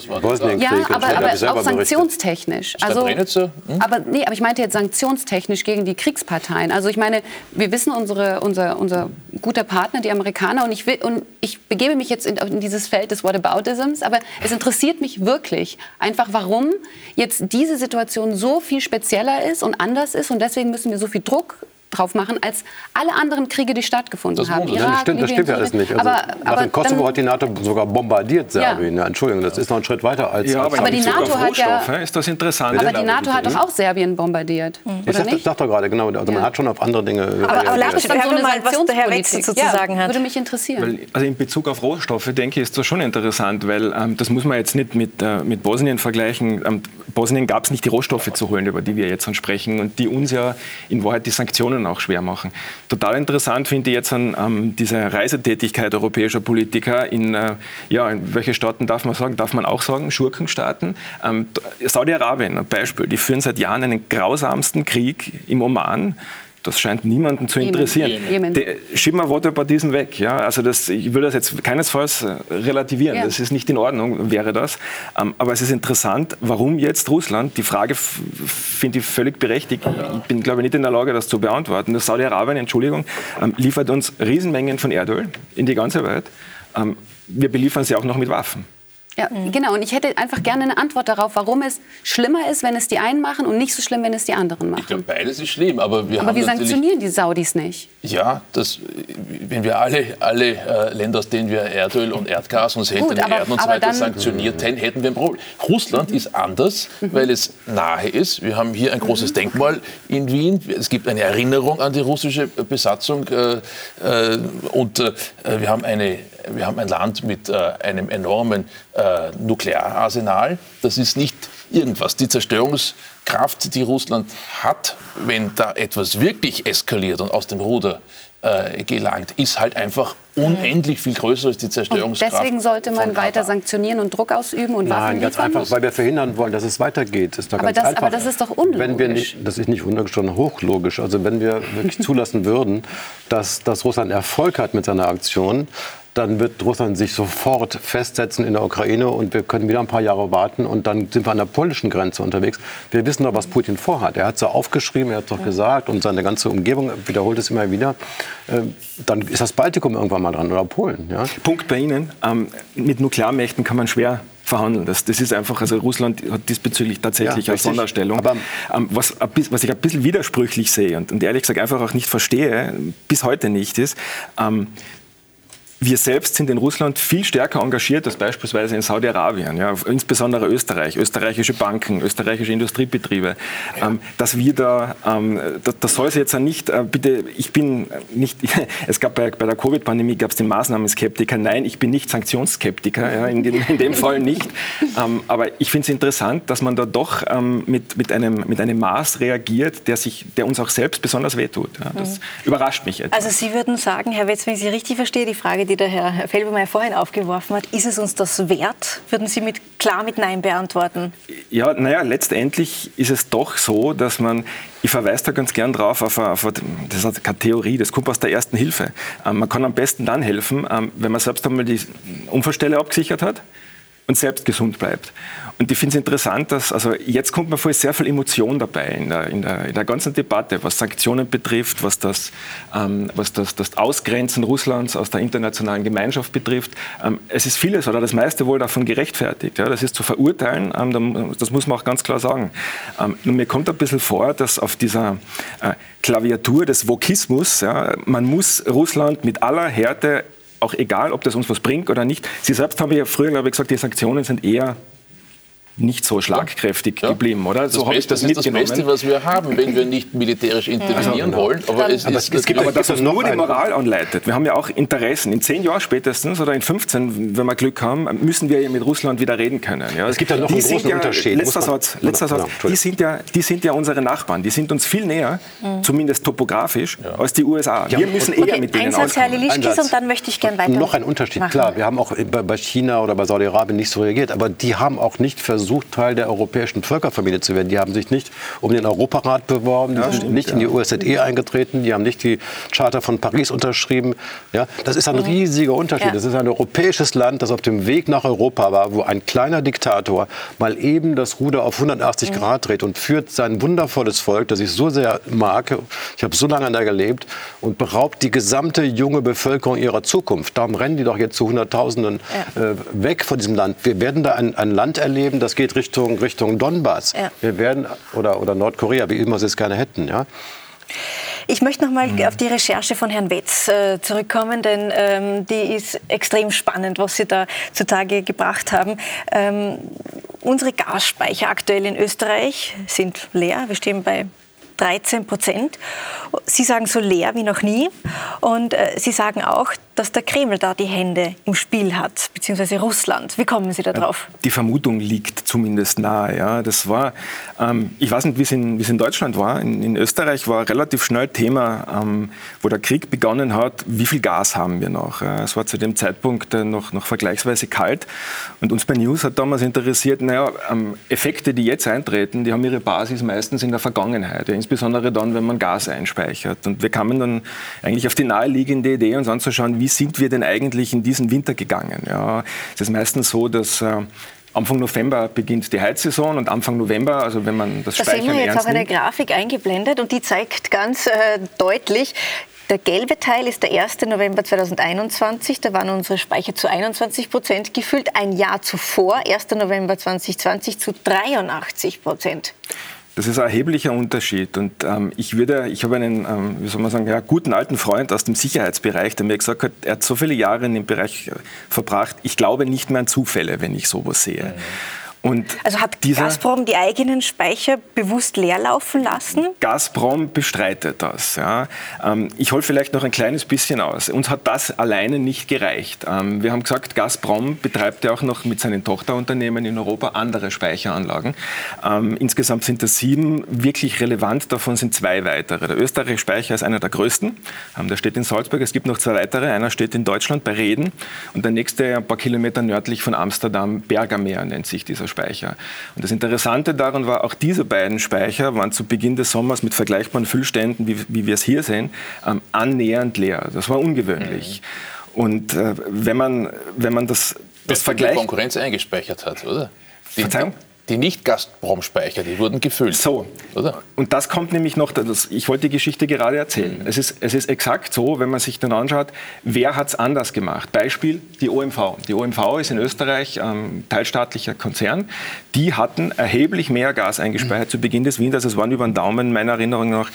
Ja, aber, aber auch sanktionstechnisch. Also? Hm? aber, nee, aber ich meinte jetzt sanktionstechnisch gegen die Kriegsparteien. Also ich meine, wir wissen, unsere, unser, unser guter Partner, die Amerikaner, und ich, will, und ich begebe mich jetzt in, in dieses Feld des Whataboutisms, aber es interessiert mich wirklich einfach, warum jetzt diese Situation so viel spezieller ist und anders ist und deswegen müssen wir so viel Druck drauf machen, als alle anderen Kriege, die stattgefunden Das haben. wundert. Ja, das stimmt, das stimmt ja alles nicht. Also, aber, nach aber dem Kosovo dann- hat die NATO sogar bombardiert Serbien. Ja. Entschuldigung, das ist noch ein Schritt weiter als. Ja, als aber, Aber in die Bezug NATO auf hat ja- Rohstoffe ist das interessant. Aber die NATO hat doch auch Serbien bombardiert, ich oder sag, doch gerade, genau. Also man hat schon auf andere Dinge. Aber, aber Das dann wir mal, was der Herr Wetzel zu sagen hat. Würde mich interessieren. Weil, also in Bezug auf Rohstoffe, denke ich, ist das schon interessant, weil ähm, das muss man jetzt nicht mit, äh, mit Bosnien vergleichen. Ähm, Bosnien gab es nicht die Rohstoffe zu holen, über die wir jetzt sprechen und die uns ja in Wahrheit die Sanktionen auch schwer machen. Total interessant finde ich jetzt an ähm, diese Reisetätigkeit europäischer Politiker in, äh, ja, in welche Staaten darf man sagen, darf man auch sagen, Schurkenstaaten. Ähm, Saudi-Arabien, ein Beispiel, die führen seit Jahren einen grausamsten Krieg im Oman Das scheint niemanden zu interessieren. Jemen. Der- Schieben wir diesen weg. Ja? Also das, ich will das jetzt keinesfalls äh, relativieren. Ja. Das ist nicht in Ordnung, wäre das. Ähm, aber es ist interessant, warum jetzt Russland, die Frage finde ich völlig berechtigt. Ich bin, glaube ich, nicht in der Lage, das zu beantworten. Das Saudi-Arabien, Entschuldigung, ähm, liefert uns Riesenmengen von Erdöl in die ganze Welt. Ähm, wir beliefern sie auch noch mit Waffen. Ja, genau. Und ich hätte einfach gerne eine Antwort darauf, warum es schlimmer ist, wenn es die einen machen und nicht so schlimm, wenn es die anderen Ich glaube, machen. beides ist schlimm, aber wir Aber haben wir sanktionieren die Saudis nicht. Ja, das, wenn wir alle, alle äh, Länder, aus denen wir Erdöl und Erdgas und seltene Gut, aber- Erden und so weiter sanktioniert hätten, hätten wir ein Problem. Russland ist anders, Mhm. weil es nahe ist. Wir haben hier ein großes Denkmal in Wien. Es gibt eine Erinnerung an die russische Besatzung äh, äh, und äh, wir, haben eine, wir haben ein Land mit äh, einem enormen äh, Nukleararsenal. Das ist nicht irgendwas. Die Zerstörungskraft, die Russland hat, wenn da etwas wirklich eskaliert und aus dem Ruder äh, gelangt, ist halt einfach unendlich viel größer als die Und Zerstörungskraft. deswegen sollte man weiter sanktionieren und Druck ausüben und Waffen Nein, ganz liefern. einfach, weil wir verhindern wollen, dass es weitergeht. Ist doch Aber ganz das- einfach. aber das ist doch unlogisch. Wenn wir nicht, das ist nicht unlogisch, sondern hochlogisch. Also wenn wir wirklich zulassen würden, dass, dass Russland Erfolg hat mit seiner Aktion, dann wird Russland sich sofort festsetzen in der Ukraine und wir können wieder ein paar Jahre warten und dann sind wir an der polnischen Grenze unterwegs. Wir wissen doch, was Putin vorhat. Er hat es ja aufgeschrieben, er hat es doch gesagt und seine ganze Umgebung wiederholt es immer wieder. Ähm, Dann ist das Baltikum irgendwann mal dran oder Polen. Ja? Punkt bei Ihnen. Ähm, mit Nuklearmächten kann man schwer verhandeln. Das, das ist einfach, also Russland hat diesbezüglich tatsächlich Ja, eine. Sonderstellung. Aber- ähm, was, was ich ein bisschen widersprüchlich sehe und, und ehrlich gesagt einfach auch nicht verstehe, bis heute nicht, ist, ähm, wir selbst sind in Russland viel stärker engagiert als beispielsweise in Saudi-Arabien, ja, insbesondere Österreich, österreichische Banken, österreichische Industriebetriebe. Ähm, dass wir da, ähm, das, das soll sich jetzt nicht, äh, bitte, ich bin nicht, es gab bei, bei der Covid-Pandemie gab es den Maßnahmenskeptiker, nein, ich bin nicht Sanktionsskeptiker, ja, in, dem, in dem Fall nicht. Ähm, aber ich finde es interessant, dass man da doch ähm, mit, mit, einem, mit einem Maß reagiert, der, sich, der uns auch selbst besonders wehtut. Ja, das überrascht mich etwas. Also Sie würden sagen, Herr Wetz, wenn ich Sie richtig verstehe, die Frage, die der Herr Felbermeier vorhin aufgeworfen hat, ist es uns das wert? Würden Sie mit, klar mit Nein beantworten? Ja, naja, letztendlich ist es doch so, dass man, ich verweise da ganz gern drauf, auf, auf, das ist keine Theorie, das kommt aus der ersten Hilfe. Ähm, man kann am besten dann helfen, ähm, wenn man selbst einmal die Unfallstelle abgesichert hat und selbst gesund bleibt. Und ich finde es interessant, dass, also jetzt kommt mir vor, ist sehr viel Emotion dabei in der, in der, in der ganzen Debatte, was Sanktionen betrifft, was das, ähm, was das, das Ausgrenzen Russlands aus der internationalen Gemeinschaft betrifft. Ähm, es ist vieles oder das meiste wohl davon gerechtfertigt. Ja, das ist zu verurteilen, ähm, da- das muss man auch ganz klar sagen. Ähm, nur mir kommt ein bisschen vor, dass auf dieser äh, Klaviatur des Vokismus, ja, man muss Russland mit aller Härte auch egal, ob das uns was bringt oder nicht. Sie selbst haben ja früher, glaube ich, gesagt, die Sanktionen sind eher nicht so schlagkräftig Ja. geblieben, oder? Das, So habe ich Beste, das ist das Beste, was wir haben, wenn wir nicht militärisch intervenieren wollen. Aber es, Aber ist es gibt- aber dass noch nur die Moral anleitet. Wir haben ja auch Interessen. In zehn Jahren spätestens oder in 15, wenn wir Glück haben, müssen wir ja mit Russland wieder reden können. Ja. Es gibt ja noch Die einen großen ja, Unterschied, Letzter Satz. Letzter Genau, Satz. Die, Entschuldigung. sind ja, die sind ja unsere Nachbarn. Die sind uns viel näher, zumindest topografisch, als die USA. Wir müssen eher Okay, mit denen ein Satz, Herr auskommen. Lilischkis, und dann möchte ich gerne weiter. Noch ein Unterschied, machen. klar. Wir haben auch bei bei China oder bei Saudi-Arabien nicht so reagiert, aber die haben auch nicht versucht, Teil der europäischen Völkerfamilie zu werden. Die haben sich nicht um den Europarat beworben, die sind nicht in die OSZE eingetreten, die haben nicht die Charta von Paris unterschrieben. Ja, das ist ein riesiger Unterschied. Ja. Das ist ein europäisches Land, das auf dem Weg nach Europa war, wo ein kleiner Diktator mal eben das Ruder auf 180 Grad dreht und führt sein wundervolles Volk, das ich so sehr mag, ich habe so lange da gelebt, und beraubt die gesamte junge Bevölkerung ihrer Zukunft. Darum rennen die doch jetzt zu Hunderttausenden äh, weg von diesem Land. Wir werden da ein, ein Land erleben, das geht Richtung, Richtung Donbass. Ja. Wir werden, oder, oder Nordkorea, wie immer sie es gerne hätten. Ja? Ich möchte noch mal auf die Recherche von Herrn Wetz äh, zurückkommen, denn ähm, die ist extrem spannend, was Sie da zutage gebracht haben. Ähm, unsere Gasspeicher aktuell in Österreich sind leer. Wir stehen bei 13 Prozent. Sie sagen so leer wie noch nie. Und äh, Sie sagen auch, dass der Kreml da die Hände im Spiel hat, beziehungsweise Russland. Wie kommen Sie da drauf? Die Vermutung liegt zumindest nahe. Ja. Das war, ähm, ich weiß nicht, wie es in, in Deutschland war. In, in, Österreich war relativ schnell Thema, ähm, wo der Krieg begonnen hat, wie viel Gas haben wir noch. Ja. Es war zu dem Zeitpunkt äh, noch, noch vergleichsweise kalt. Und uns bei News hat damals interessiert, naja, ähm, Effekte, die jetzt eintreten, die haben ihre Basis meistens in der Vergangenheit. Ja, insbesondere dann, wenn man Gas einspeichert. Und wir kamen dann eigentlich auf die naheliegende Idee, uns anzuschauen, wie sind wir denn eigentlich in diesen Winter gegangen? Ja, es ist meistens so, dass äh, Anfang November beginnt die Heizsaison und Anfang November, also wenn man das da Speichern Da sehen wir jetzt auch eine Grafik eingeblendet und die zeigt ganz äh, deutlich, der gelbe Teil ist der 1. November 2021. Da waren unsere Speicher zu 21 Prozent gefüllt. Ein Jahr zuvor, 1. November 2020, zu 83 Prozent. Das ist ein erheblicher Unterschied. Und ähm, ich würde, ich habe einen, ähm, wie soll man sagen, ja, guten alten Freund aus dem Sicherheitsbereich, der mir gesagt hat, er hat so viele Jahre in dem Bereich äh, verbracht, ich glaube nicht mehr an Zufälle, wenn ich sowas sehe. Mhm. Und also hat Gazprom die eigenen Speicher bewusst leer laufen lassen? Gazprom bestreitet das. Ja. Ähm, ich hole vielleicht noch ein kleines bisschen aus. Uns hat das alleine nicht gereicht. Ähm, wir haben gesagt, Gazprom betreibt ja auch noch mit seinen Tochterunternehmen in Europa andere Speicheranlagen. Ähm, insgesamt sind das sieben. Wirklich relevant davon sind zwei weitere. Der österreichische Speicher ist einer der größten. Der steht in Salzburg. Es gibt noch zwei weitere. Einer steht in Deutschland bei Reden und der nächste ein paar Kilometer nördlich von Amsterdam, Bergermeer nennt sich dieser Speicher. Und das Interessante daran war, auch diese beiden Speicher waren zu Beginn des Sommers mit vergleichbaren Füllständen, wie, wie wir es hier sehen, ähm, annähernd leer. Das war ungewöhnlich. Mhm. Und äh, wenn, man, wenn man das, das vergleicht... Die Konkurrenz eingespeichert hat, oder? Die, Verzeihung? Die nicht Gazprom-Speicher, die wurden gefüllt. So, oder? Und das kommt nämlich noch, das, ich wollte die Geschichte gerade erzählen. Mhm. Es, ist, es ist exakt so, wenn man sich dann anschaut, wer hat es anders gemacht. Beispiel die OMV. Die OMV ist in Österreich ein teilstaatlicher Konzern. Die hatten erheblich mehr Gas eingespeichert mhm. zu Beginn des Winters. Es waren über den Daumen meiner Erinnerung nach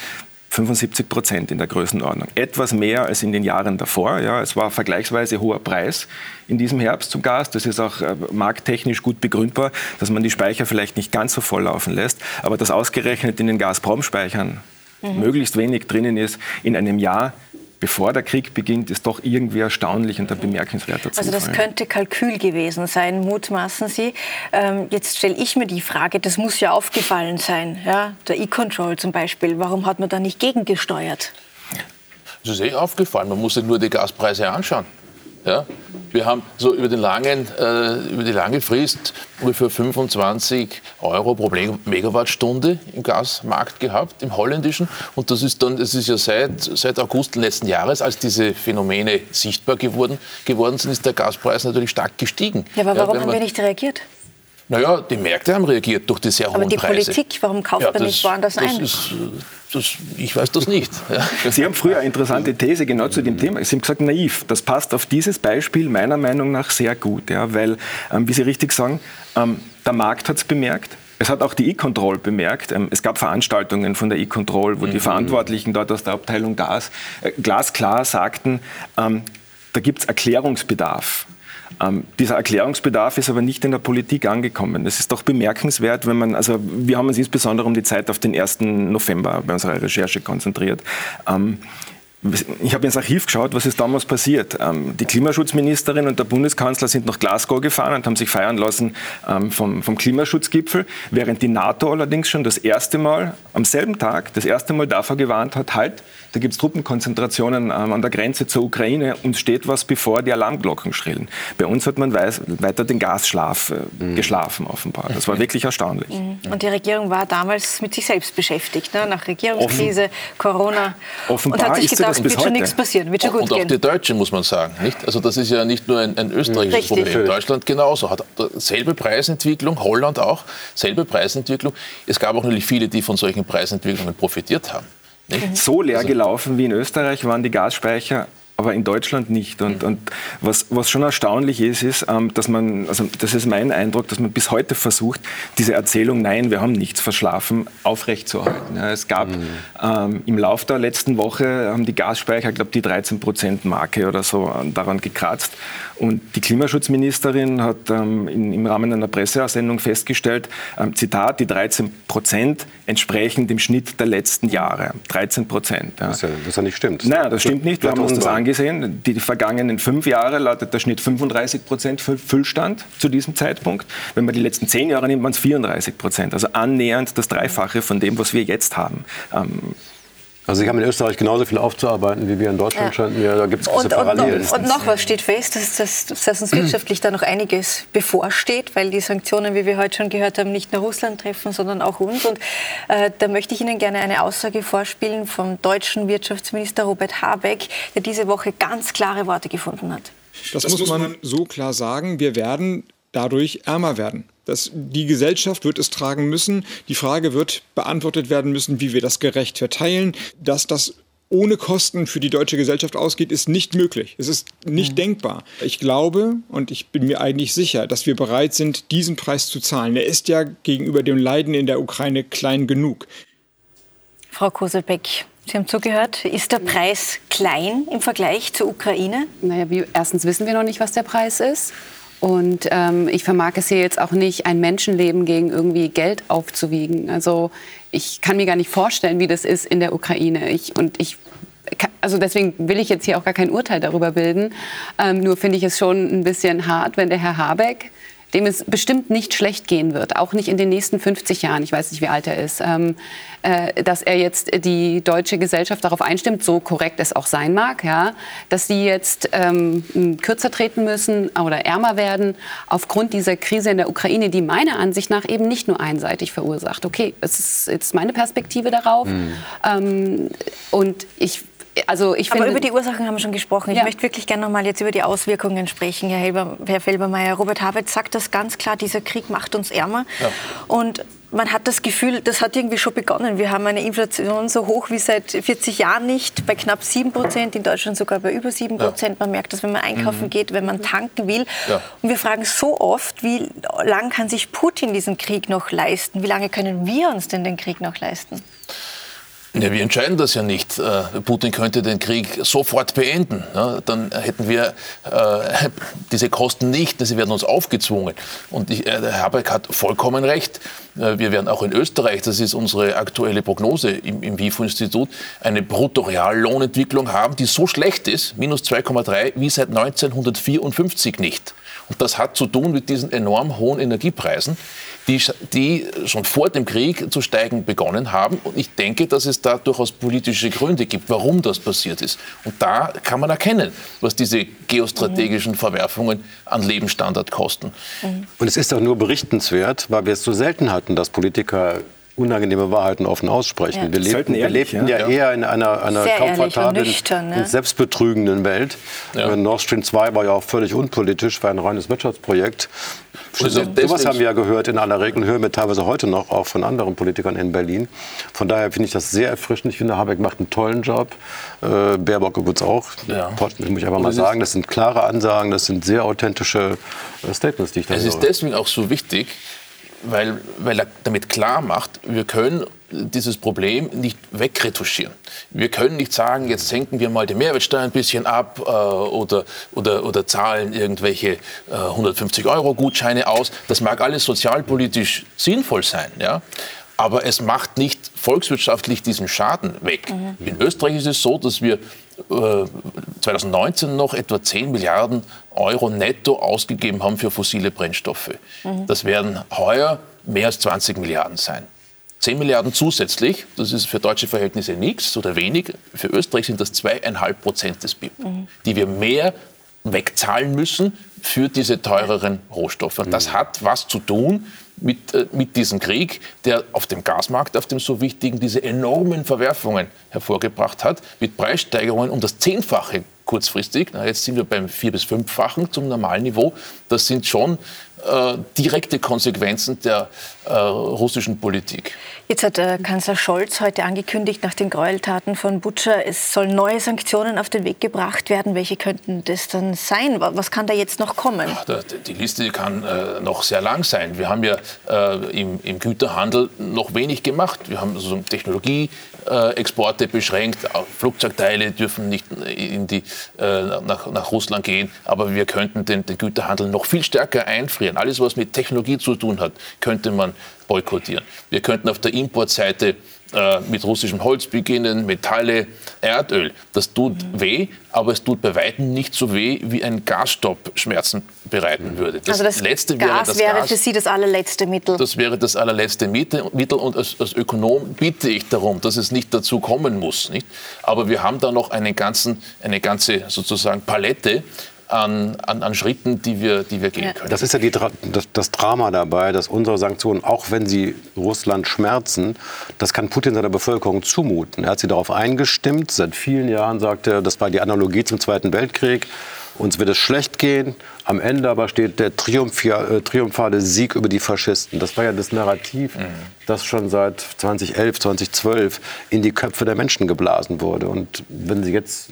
75 Prozent in der Größenordnung. Etwas mehr als in den Jahren davor. Ja, es war vergleichsweise hoher Preis in diesem Herbst zum Gas. Das ist auch äh, markttechnisch gut begründbar, dass man die Speicher vielleicht nicht ganz so voll laufen lässt. Aber dass ausgerechnet in den Gazprom-Speichern mhm. möglichst wenig drinnen ist in einem Jahr, bevor der Krieg beginnt, ist doch irgendwie erstaunlich und ein bemerkenswerter Zufall. Also das könnte Kalkül gewesen sein, mutmaßen Sie. Ähm, jetzt stelle ich mir die Frage, das muss ja aufgefallen sein, ja? der E-Control zum Beispiel. Warum hat man da nicht gegengesteuert? Das ist eh aufgefallen. Man muss sich nur die Gaspreise anschauen. Ja? Wir haben so über, den langen, äh, über die lange Frist ungefähr 25 Euro pro Megawattstunde im Gasmarkt gehabt, im holländischen. Und das ist dann, das ist ja seit, seit August letzten Jahres, als diese Phänomene sichtbar geworden, geworden sind, ist der Gaspreis natürlich stark gestiegen. Ja, aber warum ja, haben wir nicht reagiert? Naja, die Märkte haben reagiert durch die sehr hohen Preise. Aber die Politik, warum kauft ja, man nicht woanders ein? Ist, das, ich weiß das nicht. Ja. Sie haben früher eine interessante These genau zu dem Thema. Sie haben gesagt, naiv. Das passt auf dieses Beispiel meiner Meinung nach sehr gut. Ja, weil, ähm, wie Sie richtig sagen, ähm, der Markt hat es bemerkt. Es hat auch die E-Control bemerkt. Ähm, es gab Veranstaltungen von der E-Control, wo mhm. die Verantwortlichen dort aus der Abteilung Gas äh, glasklar sagten, ähm, da gibt es Erklärungsbedarf. Ähm, dieser Erklärungsbedarf ist aber nicht in der Politik angekommen. Es ist doch bemerkenswert, wenn man, also wir haben uns insbesondere um die Zeit auf den 1. November bei unserer Recherche konzentriert. Ähm, ich habe ins Archiv geschaut, was ist damals passiert. Ähm, die Klimaschutzministerin und der Bundeskanzler sind nach Glasgow gefahren und haben sich feiern lassen ähm, vom, vom Klimaschutzgipfel, während die NATO allerdings schon das erste Mal, am selben Tag, das erste Mal davor gewarnt hat, halt, da gibt es Truppenkonzentrationen ähm, an der Grenze zur Ukraine, uns steht was bevor, die Alarmglocken schrillen. Bei uns hat man weiß, weiter den Gasschlaf äh, mhm. geschlafen offenbar. Das war wirklich erstaunlich. Mhm. Und die Regierung war damals mit sich selbst beschäftigt, ne? nach Regierungskrise, Offen Corona. Offenbar und hat sich gedacht, wird schon nichts passieren, wird schon gut und gehen. Und auch die Deutschen, muss man sagen. Nicht? Also das ist ja nicht nur ein, ein österreichisches Richtig. Problem. Deutschland genauso. Hat selbe Preisentwicklung, Holland auch, selbe Preisentwicklung. Es gab auch natürlich viele, die von solchen Preisentwicklungen profitiert haben. Nicht? So leer also gelaufen wie in Österreich waren die Gasspeicher aber in Deutschland nicht. Und, und was, was schon erstaunlich ist, ist, ähm, dass man, also das ist mein Eindruck, dass man bis heute versucht, diese Erzählung, nein, wir haben nichts verschlafen, aufrechtzuerhalten. Ja, es gab mhm. ähm, im Laufe der letzten Woche haben die Gasspeicher, ich glaube die 13 Prozent Marke oder so äh, daran gekratzt. Und die Klimaschutzministerin hat ähm, in, im Rahmen einer Presseaussendung festgestellt, ähm, Zitat, die 13 Prozent entsprechen dem Schnitt der letzten Jahre. 13 Prozent. Ja. Das, ja, ja nicht stimmt. Nein, das stimmt nicht. Wir haben uns das angesehen. Die, die vergangenen fünf Jahre lautet der Schnitt 35 Prozent Füllstand zu diesem Zeitpunkt. Wenn man die letzten zehn Jahre nimmt, waren es 34 Prozent. Also annähernd das Dreifache von dem, was wir jetzt haben. Ähm, also Sie haben in Österreich genauso viel aufzuarbeiten wie wir in Deutschland, ja. scheint mir. Da gibt es große Parallelen. Und, und, noch was steht fest, dass, dass, dass uns wirtschaftlich da noch einiges bevorsteht, weil die Sanktionen, wie wir heute schon gehört haben, nicht nur Russland treffen, sondern auch uns. Und äh, da möchte ich Ihnen gerne eine Aussage vorspielen vom deutschen Wirtschaftsminister Robert Habeck, der diese Woche ganz klare Worte gefunden hat. Das, das muss man so klar sagen. Wir werden dadurch ärmer werden. Das, die Gesellschaft wird es tragen müssen. Die Frage wird beantwortet werden müssen, wie wir das gerecht verteilen. Dass das ohne Kosten für die deutsche Gesellschaft ausgeht, ist nicht möglich. Es ist nicht mhm. denkbar. Ich glaube und ich bin mir eigentlich sicher, dass wir bereit sind, diesen Preis zu zahlen. Er ist ja gegenüber dem Leiden in der Ukraine klein genug. Frau Koselbeck, Sie haben zugehört. Ist der Preis klein im Vergleich zur Ukraine? Naja, wie, erstens wissen wir noch nicht, was der Preis ist. Und ähm, ich vermag es hier jetzt auch nicht, ein Menschenleben gegen irgendwie Geld aufzuwiegen. Also ich kann mir gar nicht vorstellen, wie das ist in der Ukraine. Ich, und ich also deswegen will ich jetzt hier auch gar kein Urteil darüber bilden. Ähm, nur finde ich es schon ein bisschen hart, wenn der Herr Habeck dem es bestimmt nicht schlecht gehen wird, auch nicht in den nächsten 50 Jahren, ich weiß nicht, wie alt er ist, ähm, äh, dass er jetzt die deutsche Gesellschaft darauf einstimmt, so korrekt es auch sein mag, ja, dass sie jetzt ähm, kürzer treten müssen oder ärmer werden aufgrund dieser Krise in der Ukraine, die meiner Ansicht nach eben nicht nur einseitig verursacht. Okay, das ist jetzt meine Perspektive darauf. Mhm. Ähm, und ich also ich finde, Aber über die Ursachen haben wir schon gesprochen. Ich ja. möchte wirklich gerne noch mal jetzt über die Auswirkungen sprechen, Herr, Helber, Herr Felbermeier. Robert Habeck sagt das ganz klar, dieser Krieg macht uns ärmer. Ja. Und man hat das Gefühl, das hat irgendwie schon begonnen. Wir haben eine Inflation so hoch wie seit 40 Jahren nicht, bei knapp 7 Prozent, in Deutschland sogar bei über 7 Prozent. Ja. Man merkt das, wenn man einkaufen mhm. geht, wenn man tanken will. Ja. Und wir fragen so oft, wie lange kann sich Putin diesen Krieg noch leisten? Wie lange können wir uns denn den Krieg noch leisten? Ja, wir entscheiden das ja nicht. Äh, Putin könnte den Krieg sofort beenden. Dann hätten wir äh, diese Kosten nicht, sie werden uns aufgezwungen. Und ich, äh, Herr Habeck hat vollkommen recht. Wir werden auch in Österreich, das ist unsere aktuelle Prognose im, im WIFO-Institut, eine Bruttoreallohnentwicklung haben, die so schlecht ist, minus 2,3, wie seit 1954 nicht. Und das hat zu tun mit diesen enorm hohen Energiepreisen die, die schon vor dem Krieg zu steigen begonnen haben. Und ich denke, dass es da durchaus politische Gründe gibt, warum das passiert ist. Und da kann man erkennen, was diese geostrategischen Verwerfungen an Lebensstandard kosten. Und es ist doch nur berichtenswert, weil wir es so selten hatten, dass Politiker unangenehme Wahrheiten offen aussprechen. Ja. Wir, lebten, wir lebten ja, ja, eher in einer, einer komfortablen und, nüchtern, ne? und, selbstbetrügenden Welt. Ja. Nord Stream 2 war ja auch völlig unpolitisch, war ein reines Wirtschaftsprojekt. Also, sowas haben wir ja gehört in aller Regel, hören wir teilweise heute noch auch von anderen Politikern in Berlin. Von daher finde ich das sehr erfrischend. Ich finde, Habeck macht einen tollen Job. Äh, Baerbock übrigens auch. Ja. Das muss ich einfach mal sagen. Das sind klare Ansagen, das sind sehr authentische äh, Statements, die ich da Es höre. ist deswegen auch so wichtig, weil, weil er damit klar macht, wir können dieses Problem nicht wegretuschieren. Wir können nicht sagen, jetzt senken wir mal die Mehrwertsteuer ein bisschen ab äh, oder, oder, oder zahlen irgendwelche äh, 150 Euro Gutscheine aus. Das mag alles sozialpolitisch sinnvoll sein, ja? aber es macht nicht volkswirtschaftlich diesen Schaden weg. Mhm. In Österreich ist es so, dass wir 2019 noch etwa 10 Milliarden Euro netto ausgegeben haben für fossile Brennstoffe. Mhm. Das werden heuer mehr als 20 Milliarden sein. 10 Milliarden zusätzlich, das ist für deutsche Verhältnisse nichts oder wenig. Für Österreich sind das zweieinhalb Prozent des BIP, mhm. die wir mehr wegzahlen müssen für diese teureren Rohstoffe. Und das mhm. hat was zu tun mit, äh, mit diesem Krieg, der auf dem Gasmarkt, auf dem so wichtigen, diese enormen Verwerfungen hervorgebracht hat, mit Preissteigerungen um das Zehnfache kurzfristig. Na, jetzt sind wir beim vier- bis fünffachen zum Normalniveau. Das sind schon äh, direkte Konsequenzen der äh, russischen Politik. Jetzt hat äh, Kanzler Scholz heute angekündigt, nach den Gräueltaten von Butscha, es sollen neue Sanktionen auf den Weg gebracht werden. Welche könnten das dann sein? Was kann da jetzt noch kommen? Ach, die Liste kann äh, noch sehr lang sein. Wir haben ja äh, im, im, Güterhandel noch wenig gemacht. Wir haben also Technologieexporte beschränkt. Flugzeugteile dürfen nicht in die, nach, nach, Russland gehen. Aber wir könnten den, den Güterhandel noch viel stärker einfrieren Alles, was mit Technologie zu tun hat, könnte man boykottieren. Wir könnten auf der Importseite äh, mit russischem Holz beginnen, Metalle, Erdöl. Das tut mhm. weh, aber es tut bei weitem nicht so weh, wie ein Gasstopp Schmerzen bereiten würde. Das, also das letzte Gas wäre, das wäre Gas, für Sie das allerletzte Mittel? Das wäre das allerletzte Mittel und als, als, Ökonom bitte ich darum, dass es nicht dazu kommen muss. Nicht? Aber wir haben da noch einen ganzen, eine ganze sozusagen Palette an, an, an, Schritten, die wir, die wir gehen können. Das ist ja die, das, das, Drama dabei, dass unsere Sanktionen, auch wenn sie Russland schmerzen, das kann Putin seiner Bevölkerung zumuten. Er hat sie darauf eingestimmt. Seit vielen Jahren sagt er, das war die Analogie zum Zweiten Weltkrieg. Uns wird es schlecht gehen. Am Ende aber steht der äh, triumphale Sieg über die Faschisten. Das war ja das Narrativ, mhm. das schon seit 2011, 2012 in die Köpfe der Menschen geblasen wurde. Und wenn Sie jetzt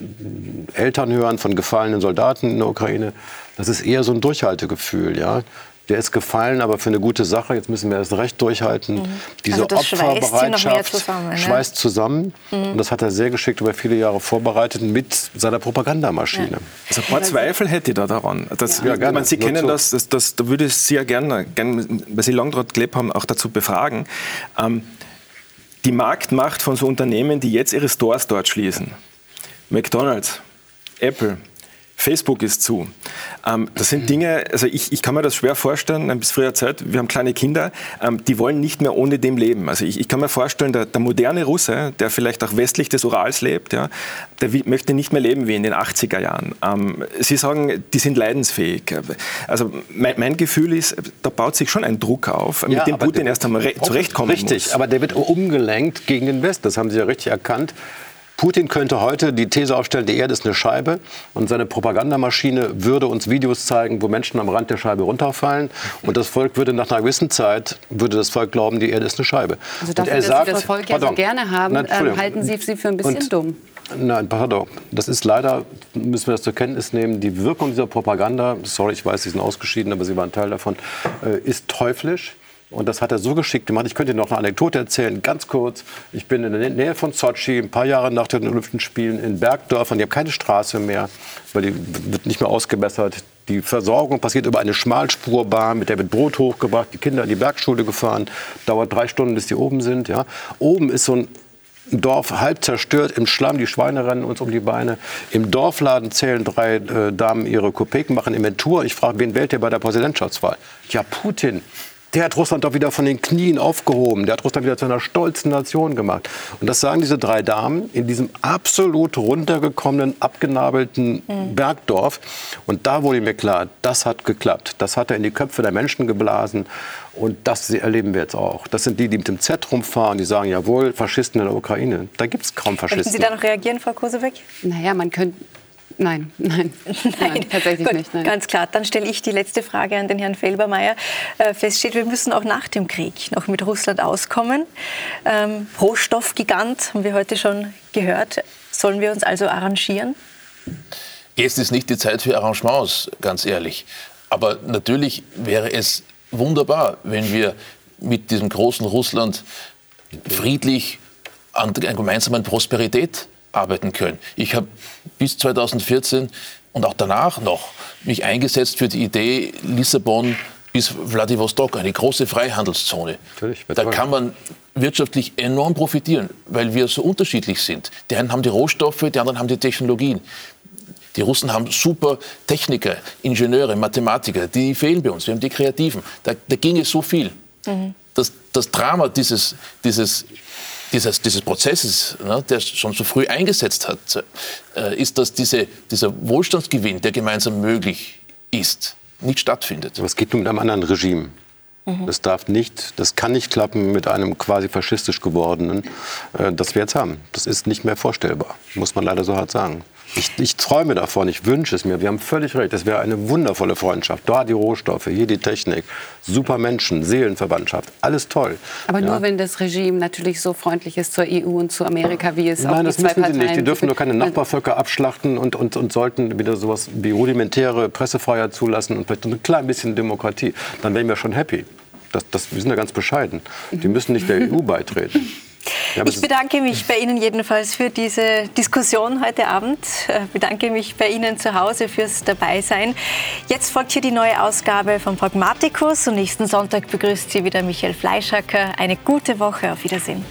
Eltern hören von gefallenen Soldaten in der Ukraine, das ist eher so ein Durchhaltegefühl. Ja? Der ist gefallen, aber für eine gute Sache. Jetzt müssen wir das Recht durchhalten. Mhm. Diese also Opferbereitschaft zusammen, ne? schweißt zusammen. Mhm. Und das hat er sehr geschickt über viele Jahre vorbereitet mit seiner Propagandamaschine. Ja. Also ein paar Zweifel hätte ich da daran. Das, ja. Ja, meine, Sie Nur kennen so. das, das, das, da würde ich Sie ja gerne, gerne, weil Sie lange dort gelebt haben, auch dazu befragen. Ähm, die Marktmacht von so Unternehmen, die jetzt ihre Stores dort schließen, McDonald's, Apple, Facebook ist zu. Ähm, das sind Dinge, also ich, ich kann mir das schwer vorstellen, bis früher Zeit, wir haben kleine Kinder, ähm, die wollen nicht mehr ohne dem leben. Also ich, ich kann mir vorstellen, der, der, moderne Russe, der vielleicht auch westlich des Urals lebt, ja, der möchte nicht mehr leben wie in den 80er Jahren. Ähm, Sie sagen, die sind leidensfähig. Also mein, mein, Gefühl ist, da baut sich schon ein Druck auf, ja, mit dem Putin erst einmal zurechtkommen richtig, muss. Richtig, aber der wird umgelenkt gegen den Westen, das haben Sie ja richtig erkannt. Putin könnte heute die These aufstellen, die Erde ist eine Scheibe und seine Propagandamaschine würde uns Videos zeigen, wo Menschen am Rand der Scheibe runterfallen und das Volk würde nach einer gewissen Zeit, würde das Volk glauben, die Erde ist eine Scheibe. Also dafür, und er sagt, Sie das Volk ja so gerne haben, Nein, ähm, halten Sie sie für ein bisschen und, dumm? Nein, pardon. Das ist leider, müssen wir das zur Kenntnis nehmen, die Wirkung dieser Propaganda, sorry, ich weiß, Sie sind ausgeschieden, aber Sie waren Teil davon, äh, ist teuflisch. Und das hat er so geschickt gemacht. Ich könnte Ihnen noch eine Anekdote erzählen, ganz kurz. Ich bin in der Nähe von Sochi, ein paar Jahre nach den Olympischen Spielen in Bergdörfern. Die haben keine Straße mehr, weil die wird nicht mehr ausgebessert. Die Versorgung passiert über eine Schmalspurbahn, mit der wird Brot hochgebracht, die Kinder in die Bergschule gefahren. Dauert drei Stunden, bis die oben sind. Ja. Oben ist so ein Dorf halb zerstört im Schlamm, die Schweine rennen uns um die Beine. Im Dorfladen zählen drei äh, Damen ihre Kopeken, machen Inventur. Ich frage, wen wählt ihr bei der Präsidentschaftswahl? Ja, Putin der hat Russland doch wieder von den Knien aufgehoben. Der hat Russland wieder zu einer stolzen Nation gemacht. Und das sagen diese drei Damen in diesem absolut runtergekommenen, abgenabelten mhm. Bergdorf. Und da wurde mir klar, das hat geklappt. Das hat er in die Köpfe der Menschen geblasen. Und das erleben wir jetzt auch. Das sind die, die mit dem Z rumfahren, die sagen, jawohl, Faschisten in der Ukraine. Da gibt es kaum Faschisten. Möchten Sie da noch reagieren, Frau Kosewek? Naja, man könnte Nein, nein, nein, nein tatsächlich Gut, nicht. Nein. Ganz klar. Dann stelle ich die letzte Frage an den Herrn Felbermeier. Äh, feststeht, wir müssen auch nach dem Krieg noch mit Russland auskommen. Ähm, Rohstoffgigant haben wir heute schon gehört. Sollen wir uns also arrangieren? Jetzt ist nicht die Zeit für Arrangements, ganz ehrlich. Aber natürlich wäre es wunderbar, wenn wir mit diesem großen Russland friedlich an einer gemeinsamen Prosperität arbeiten können. Ich habe bis 2014 und auch danach noch mich eingesetzt für die Idee Lissabon bis Vladivostok, eine große Freihandelszone. Da kann man wirtschaftlich enorm profitieren, weil wir so unterschiedlich sind. Die einen haben die Rohstoffe, die anderen haben die Technologien. Die Russen haben super Techniker, Ingenieure, Mathematiker, die fehlen bei uns. Wir haben die Kreativen. Da, da ginge so viel. Mhm. Das, das Drama dieses, dieses dieses, dieses Prozesses, ne, der schon so früh eingesetzt hat, äh, ist, dass diese, dieser Wohlstandsgewinn, der gemeinsam möglich ist, nicht stattfindet. Aber es geht nur mit einem anderen Regime. Mhm. Das darf nicht, das kann nicht klappen mit einem quasi faschistisch gewordenen, äh, das wir jetzt haben. Das ist nicht mehr vorstellbar, muss man leider so hart sagen. Ich, ich, träume davon, ich wünsche es mir. Wir haben völlig recht. Es wäre eine wundervolle Freundschaft. Da die Rohstoffe, hier die Technik, super Menschen, Seelenverwandtschaft, alles toll. Aber ja. nur wenn das Regime natürlich so freundlich ist zur EU und zu Amerika, wie es Nein, auch die das müssen Parteien sie nicht. Die dürfen nur keine Nachbarvölker abschlachten und, und, und sollten wieder sowas wie rudimentäre Pressefreiheit zulassen und vielleicht ein klein bisschen Demokratie. Dann wären wir schon happy. Das, das, wir sind ja ganz bescheiden. Die müssen nicht der EU beitreten. Ja, ich bedanke mich bei Ihnen jedenfalls für diese Diskussion heute Abend. Ich äh, bedanke mich bei Ihnen zu Hause fürs Dabeisein. Jetzt folgt hier die neue Ausgabe von Pragmaticus und nächsten Sonntag begrüßt Sie wieder Michael Fleischacker. Eine gute Woche. Auf Wiedersehen.